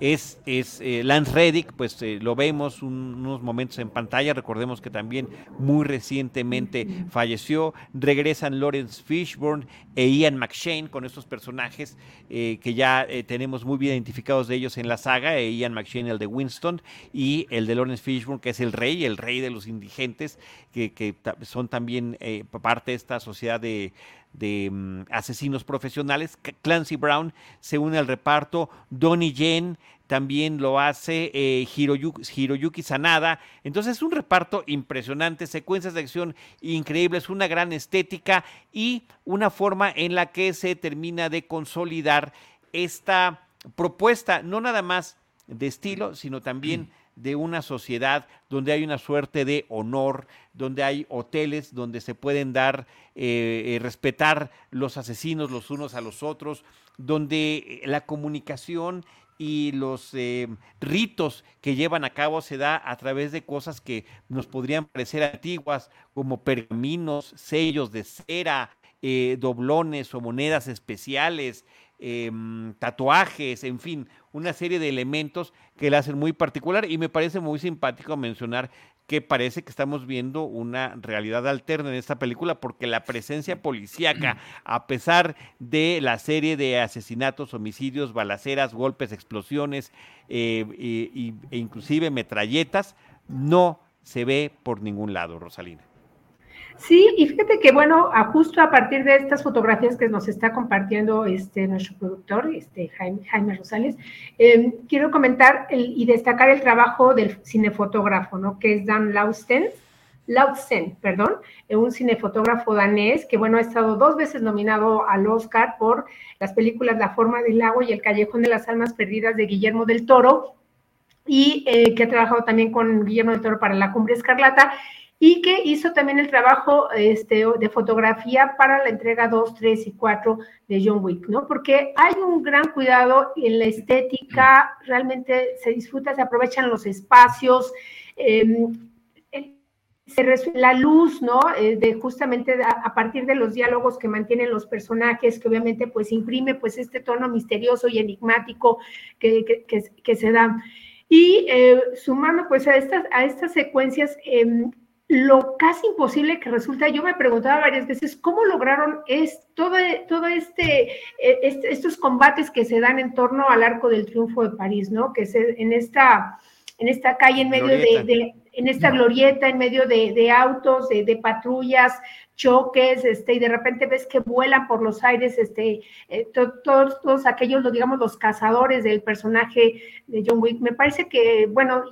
es, es eh, Lance Reddick, pues eh, lo vemos unos momentos en pantalla, recordemos que también muy recientemente falleció, regresan Lawrence Fishburne e Ian McShane con estos personajes eh, que ya tenemos muy bien identificados de ellos en la saga, Ian McShane el de Winston y el de Lawrence Fishburne que es el rey, el rey de los indigentes, que, que son también parte de esta sociedad de, de mm, asesinos profesionales. Clancy Brown se une al reparto, Donnie Yen también lo hace, eh, Hiroyuki, Sanada. Entonces es un reparto impresionante, secuencias de acción increíbles, una gran estética y una forma en la que se termina de consolidar esta propuesta, no nada más de estilo, sino también de una sociedad donde hay una suerte de honor, donde hay hoteles donde se pueden dar, eh, eh, respetar los asesinos los unos a los otros, donde la comunicación y los eh, ritos que llevan a cabo se da a través de cosas que nos podrían parecer antiguas, como pergaminos, sellos de cera, eh, doblones o monedas especiales, em, tatuajes, en fin, una serie de elementos que la hacen muy particular y me parece muy simpático mencionar que parece que estamos viendo una realidad alterna en esta película porque la presencia policíaca, a pesar de la serie de asesinatos, homicidios, balaceras, golpes, explosiones eh, e inclusive metralletas, no se ve por ningún lado, Rosalina. Sí, y fíjate que bueno, justo a partir de estas fotografías que nos está compartiendo este nuestro productor, este Jaime, Rosales, em, quiero comentar y destacar el trabajo del cinefotógrafo, ¿no? Que es Dan Lausten, Lautsen, perdón, un cinefotógrafo danés que, bueno, ha estado dos veces nominado al Oscar por las películas La forma del lago y El callejón de las almas perdidas de Guillermo del Toro, y eh, que ha trabajado también con Guillermo del Toro para La Cumbre Escarlata, y que hizo también el trabajo este, de fotografía para la entrega 2, 3 y 4 de John Wick, ¿no? Porque hay un gran cuidado en la estética, realmente se disfruta, se aprovechan los espacios, em, la luz, ¿no? Eh, de justamente a, partir de los diálogos que mantienen los personajes, que obviamente pues imprime pues este tono misterioso y enigmático que, que, se da. Y eh, sumando pues a estas, a estas secuencias, em, lo casi imposible que resulta, yo me preguntaba varias veces cómo lograron es, todo, todo este, e, este, estos combates que se dan en torno al Arco del Triunfo de París, ¿no? Que es en esta, en esta calle, en medio de, en esta glorieta, en medio de, autos, de, patrullas, choques, este, y de repente ves que vuelan por los aires, este, eh, todos, todos aquellos, digamos, los cazadores del personaje de John Wick. Me parece que, bueno,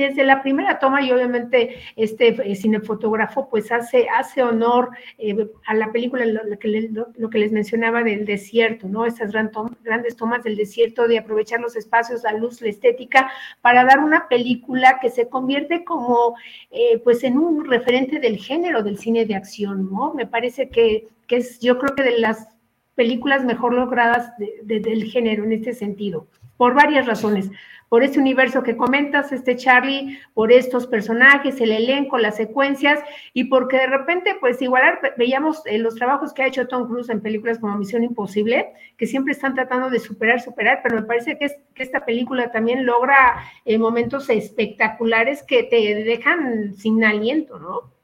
desde la primera toma y obviamente este eh, cinefotógrafo pues hace, hace honor eh, a la película, lo, que les mencionaba del desierto, ¿no? Estas grandes tomas del desierto, de aprovechar los espacios, la luz, la estética, para dar una película que se convierte como eh, pues en un referente del género del cine de acción, ¿no? Me parece que, que es yo creo que de las películas mejor logradas del género en este sentido, por varias razones por este universo que comentas, este Charlie, por estos personajes, el elenco, las secuencias, y porque de repente, pues igual veíamos eh, los trabajos que ha hecho Tom Cruise en películas como Misión Imposible, que siempre están tratando de superar, superar, pero me parece que, que esta película también logra eh, momentos espectaculares que te dejan sin aliento, ¿no?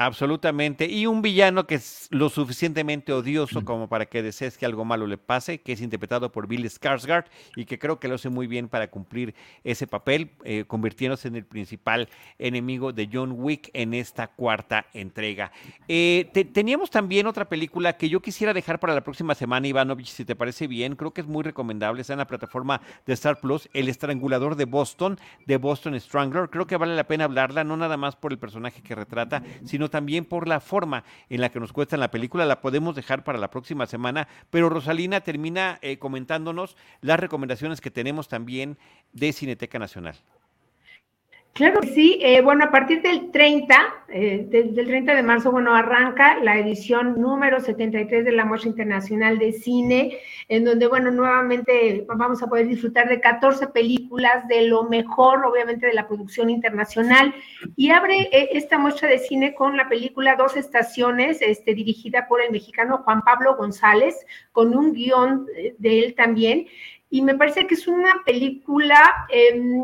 Absolutamente. Y un villano que es lo suficientemente odioso como para que desees que algo malo le pase, que es interpretado por Bill Skarsgård y que creo que lo hace muy bien para cumplir ese papel, eh, convirtiéndose en el principal enemigo de John Wick en esta cuarta entrega. Eh, teníamos también otra película que yo quisiera dejar para la próxima semana, Ivanovich, si te parece bien. Creo que es muy recomendable. Está en la plataforma de Star Plus, El Estrangulador de Boston, de Boston Strangler. Creo que vale la pena hablarla, no nada más por el personaje que retrata, sino también por la forma en la que nos cuesta la película. La podemos dejar para la próxima semana, pero Rosalina termina eh, comentándonos las recomendaciones que tenemos también de Cineteca Nacional. Claro que sí. Eh, bueno, a partir del 30, eh, del 30 de marzo, bueno, arranca la edición número 73 de la Muestra Internacional de Cine, en donde, bueno, nuevamente vamos a poder disfrutar de 14 películas de lo mejor, obviamente, de la producción internacional. Y abre eh, esta muestra de cine con la película Dos Estaciones, este, dirigida por el mexicano Juan Pablo González, con un guion de él también. Y me parece que es una película em,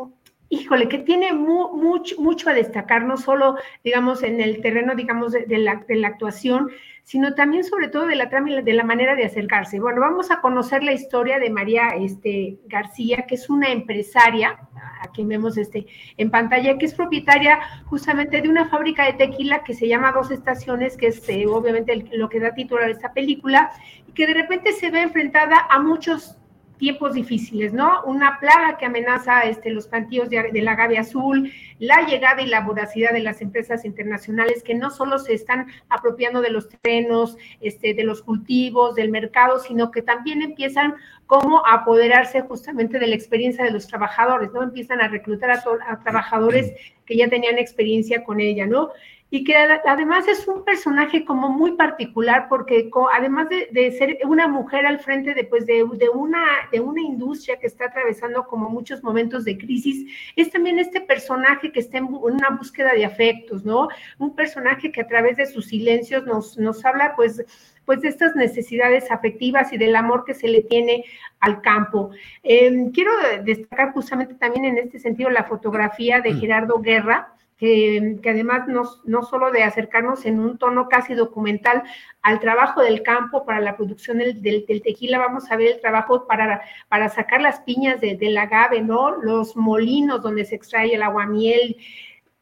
híjole, que tiene mucho, mucho a destacar, no solo, digamos, en el terreno, digamos, de, la, de la, actuación, sino también sobre todo de la de la manera de acercarse. Bueno, vamos a conocer la historia de María este, García, que es una empresaria, aquí vemos este, en pantalla, que es propietaria justamente de una fábrica de tequila que se llama Dos Estaciones, que es eh, obviamente lo que da título a esta película, y que de repente se ve enfrentada a muchos tiempos difíciles, ¿no? Una plaga que amenaza este, los plantíos de, la agave azul, la llegada y la voracidad de las empresas internacionales que no solo se están apropiando de los terrenos, este, de los cultivos, del mercado, sino que también empiezan como a apoderarse justamente de la experiencia de los trabajadores, ¿no? Empiezan a reclutar a, a trabajadores que ya tenían experiencia con ella, ¿no? Y que además es un personaje como muy particular porque además de, ser una mujer al frente de, pues de, una, de una industria que está atravesando como muchos momentos de crisis, es también este personaje que está en una búsqueda de afectos, ¿no? Un personaje que a través de sus silencios nos, nos habla pues pues de estas necesidades afectivas y del amor que se le tiene al campo. Em, quiero destacar justamente también en este sentido la fotografía de mm. Gerardo Guerra, que, además no, no, solo de acercarnos en un tono casi documental al trabajo del campo para la producción del, del, tequila, vamos a ver el trabajo para, para sacar las piñas de, del agave, ¿no? Los molinos donde se extrae el aguamiel.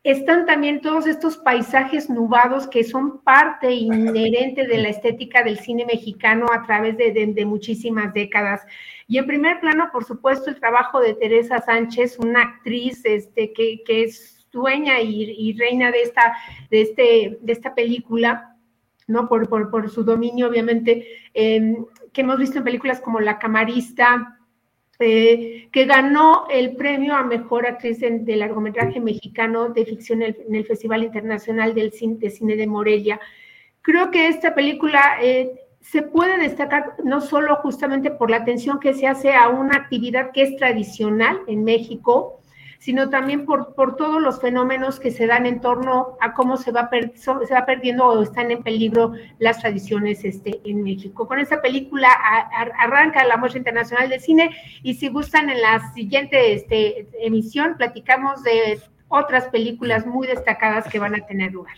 Están también todos estos paisajes nubados que son parte inherente de la estética del cine mexicano a través de, de muchísimas décadas. Y en primer plano, por supuesto, el trabajo de Teresa Sánchez, una actriz este, que, que es dueña y, reina de esta, de, este, de esta película, ¿no? Por, por, su dominio, obviamente, em, que hemos visto en películas como La Camarista, eh, que ganó el premio a mejor actriz de largometraje mexicano de ficción en el, Festival Internacional del Cine, de Cine de Morelia. Creo que esta película eh, se puede destacar no solo justamente por la atención que se hace a una actividad que es tradicional en México, sino también por, por todos los fenómenos que se dan en torno a cómo se va, se va perdiendo o están en peligro las tradiciones este, en México. Con esta película arranca la Muestra Internacional de Cine y si gustan en la siguiente este, emisión platicamos de otras películas muy destacadas que van a tener lugar.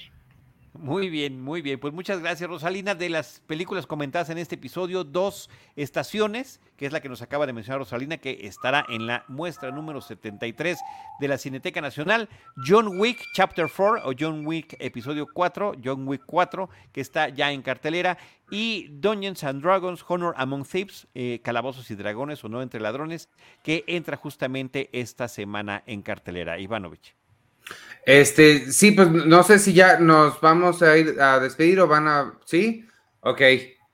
Muy bien, muy bien. Pues muchas gracias, Rosalina. De las películas comentadas en este episodio, dos estaciones, que es la que nos acaba de mencionar Rosalina, que estará en la muestra número 73 de la Cineteca Nacional. John Wick Chapter 4 o John Wick Episodio 4, John Wick 4, que está ya en cartelera. Y Dungeons and Dragons, Honor Among Thieves, eh, Calabozos y Dragones o No Entre Ladrones, que entra justamente esta semana en cartelera. Ivanovich. Este, sí, pues no sé si ya nos vamos a ir a despedir o van a. ¿Sí? Ok.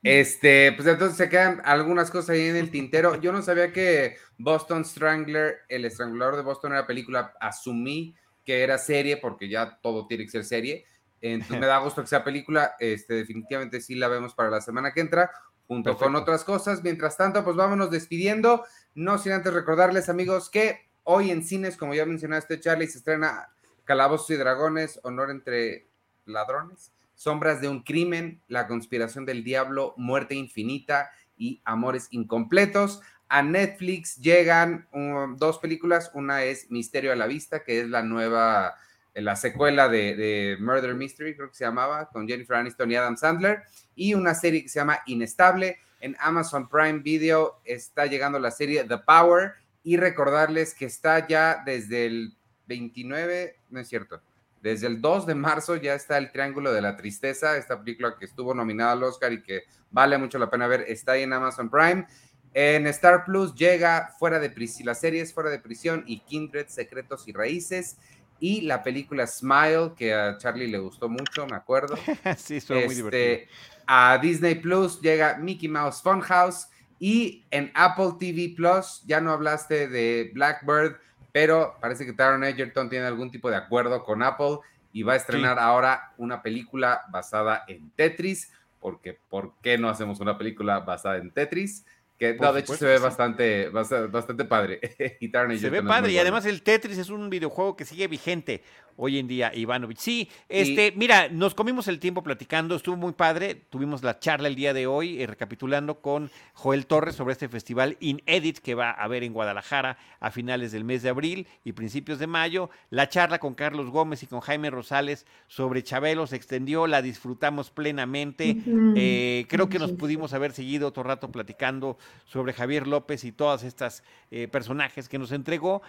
Este, pues entonces se quedan algunas cosas ahí en el tintero. Yo no sabía que Boston Strangler, el estrangulador de Boston, era película. Asumí que era serie porque ya todo tiene que ser serie. Entonces me da gusto que sea película. Este, definitivamente sí la vemos para la semana que entra, junto con otras cosas. Mientras tanto, pues vámonos despidiendo. No sin antes recordarles, amigos, que hoy en cines, como ya mencionaste, Charlie, se estrena Calabozos y Dragones, Honor entre Ladrones, Sombras de un Crimen, La Conspiración del Diablo, Muerte Infinita y Amores Incompletos. A Netflix llegan um, dos películas, una es Misterio a la Vista, que es la nueva, eh, la secuela de, de, Murder Mystery, creo que se llamaba, con Jennifer Aniston y Adam Sandler, y una serie que se llama Inestable. En Amazon Prime Video está llegando la serie The Power, y recordarles que está ya desde el 29, no es cierto, desde el 2 de marzo ya está el Triángulo de la Tristeza, esta película que estuvo nominada al Oscar y que vale mucho la pena ver, está ahí en Amazon Prime. En Star Plus llega Fuera de Prisión, la serie es Fuera de Prisión y Kindred, Secretos y Raíces. Y la película Smile, que a Charlie le gustó mucho, me acuerdo. sí, estuvo muy este, divertido. A Disney Plus llega Mickey Mouse Funhouse. Y en Apple TV Plus, ya no hablaste de Blackbird, pero parece que Taron Egerton tiene algún tipo de acuerdo con Apple y va a estrenar ahora una película basada en Tetris, porque ¿por qué no hacemos una película basada en Tetris? Que no, de hecho se ve bastante, bastante, padre. y se ve padre y además el Tetris es un videojuego que sigue vigente hoy en día, Ivanovich. Sí, este, mira, nos comimos el tiempo platicando, estuvo muy padre. Tuvimos la charla el día de hoy, eh, recapitulando con Joel Torres sobre este festival Inedit que va a haber en Guadalajara a finales del mes de abril y principios de mayo. La charla con Carlos Gómez y con Jaime Rosales sobre Chabelo se extendió, la disfrutamos plenamente. Eh, creo que nos pudimos haber seguido otro rato platicando sobre Javier López y todas estas eh, personajes que nos entregó.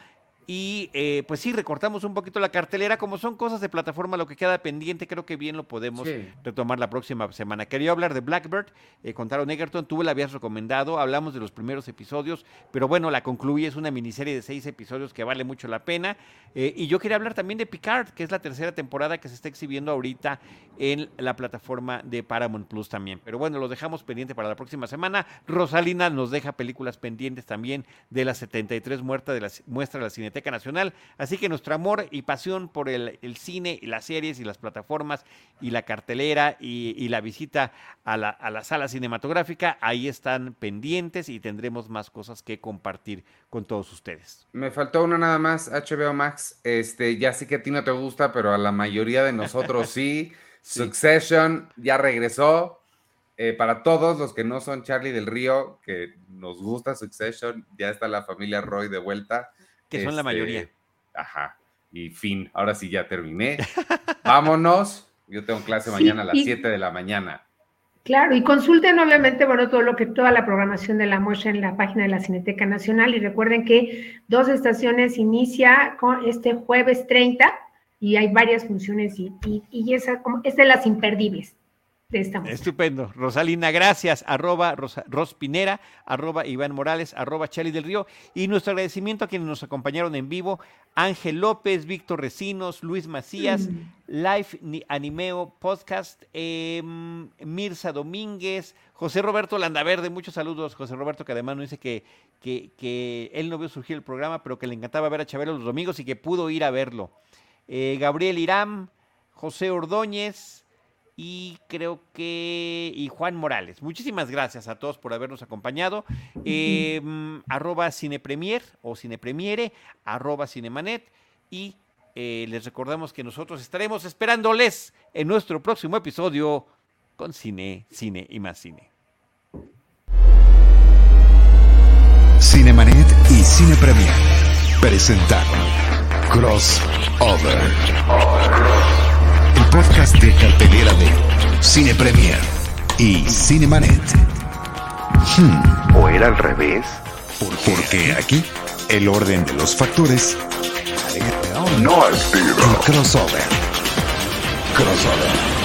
Y eh, pues sí, recortamos un poquito la cartelera, como son cosas de plataforma, lo que queda pendiente, creo que bien lo podemos retomar la próxima semana. Quería hablar de Blackbird, eh, con Taron Egerton, tú la habías recomendado, hablamos de los primeros episodios, pero bueno, la concluí, es una miniserie de seis episodios que vale mucho la pena. Eh, y yo quería hablar también de Picard, que es la tercera temporada que se está exhibiendo ahorita en la plataforma de Paramount Plus también. Pero bueno, lo dejamos pendiente para la próxima semana. Rosalina nos deja películas pendientes también de las 73 muertas de la muestra de la Cineteca Cineteca Nacional. Así que nuestro amor y pasión por el, el cine y las series y las plataformas y la cartelera y, y la visita a la, a la sala cinematográfica, ahí están pendientes y tendremos más cosas que compartir con todos ustedes. Me faltó uno nada más, HBO Max. Este, ya sé que a ti no te gusta, pero a la mayoría de nosotros sí. Succession ya regresó. Eh, para todos los que no son Charlie del Río, que nos gusta Succession, ya está la familia Roy de vuelta. Que son la mayoría. Ajá. Y fin, ahora sí ya terminé. Vámonos. Yo tengo clase Sí, mañana a las y- 7 de la mañana. Claro, y consulten obviamente, bueno, todo lo que, toda la programación de la muestra en la página de la Cineteca Nacional y recuerden que Dos Estaciones inicia con este jueves 30 y hay varias funciones y, y, y esa como, es de las imperdibles de esta muestra. Estupendo. Rosalina, gracias. Arroba Rosa- Rospinera, arroba Iván Morales, arroba Charlie del Río. Y nuestro agradecimiento a quienes nos acompañaron en vivo. Ángel López, Víctor Recinos, Luis Macías, Mm. Live Ni- Animeo Podcast, em, Mirza Domínguez, José Roberto Landaverde, muchos saludos, José Roberto, que además nos dice que, que, que él no vio surgir el programa, pero que le encantaba ver a Chabelo los domingos y que pudo ir a verlo. Eh, Gabriel Irán, José Ordóñez, y creo que y Juan Morales. Muchísimas gracias a todos por habernos acompañado. Eh, mm, arroba cinepremier o cinepremiere, arroba cinemanet y eh, les recordamos que nosotros estaremos esperándoles en nuestro próximo episodio con cine, cine y más cine. Cinemanet y Cine Premier presentaron Crossover. Podcast de cartelera de Cine Premier y Cinemanet. Hmm, ¿O era al revés? porque aquí el orden de los factores No estilo. el crossover. Crossover.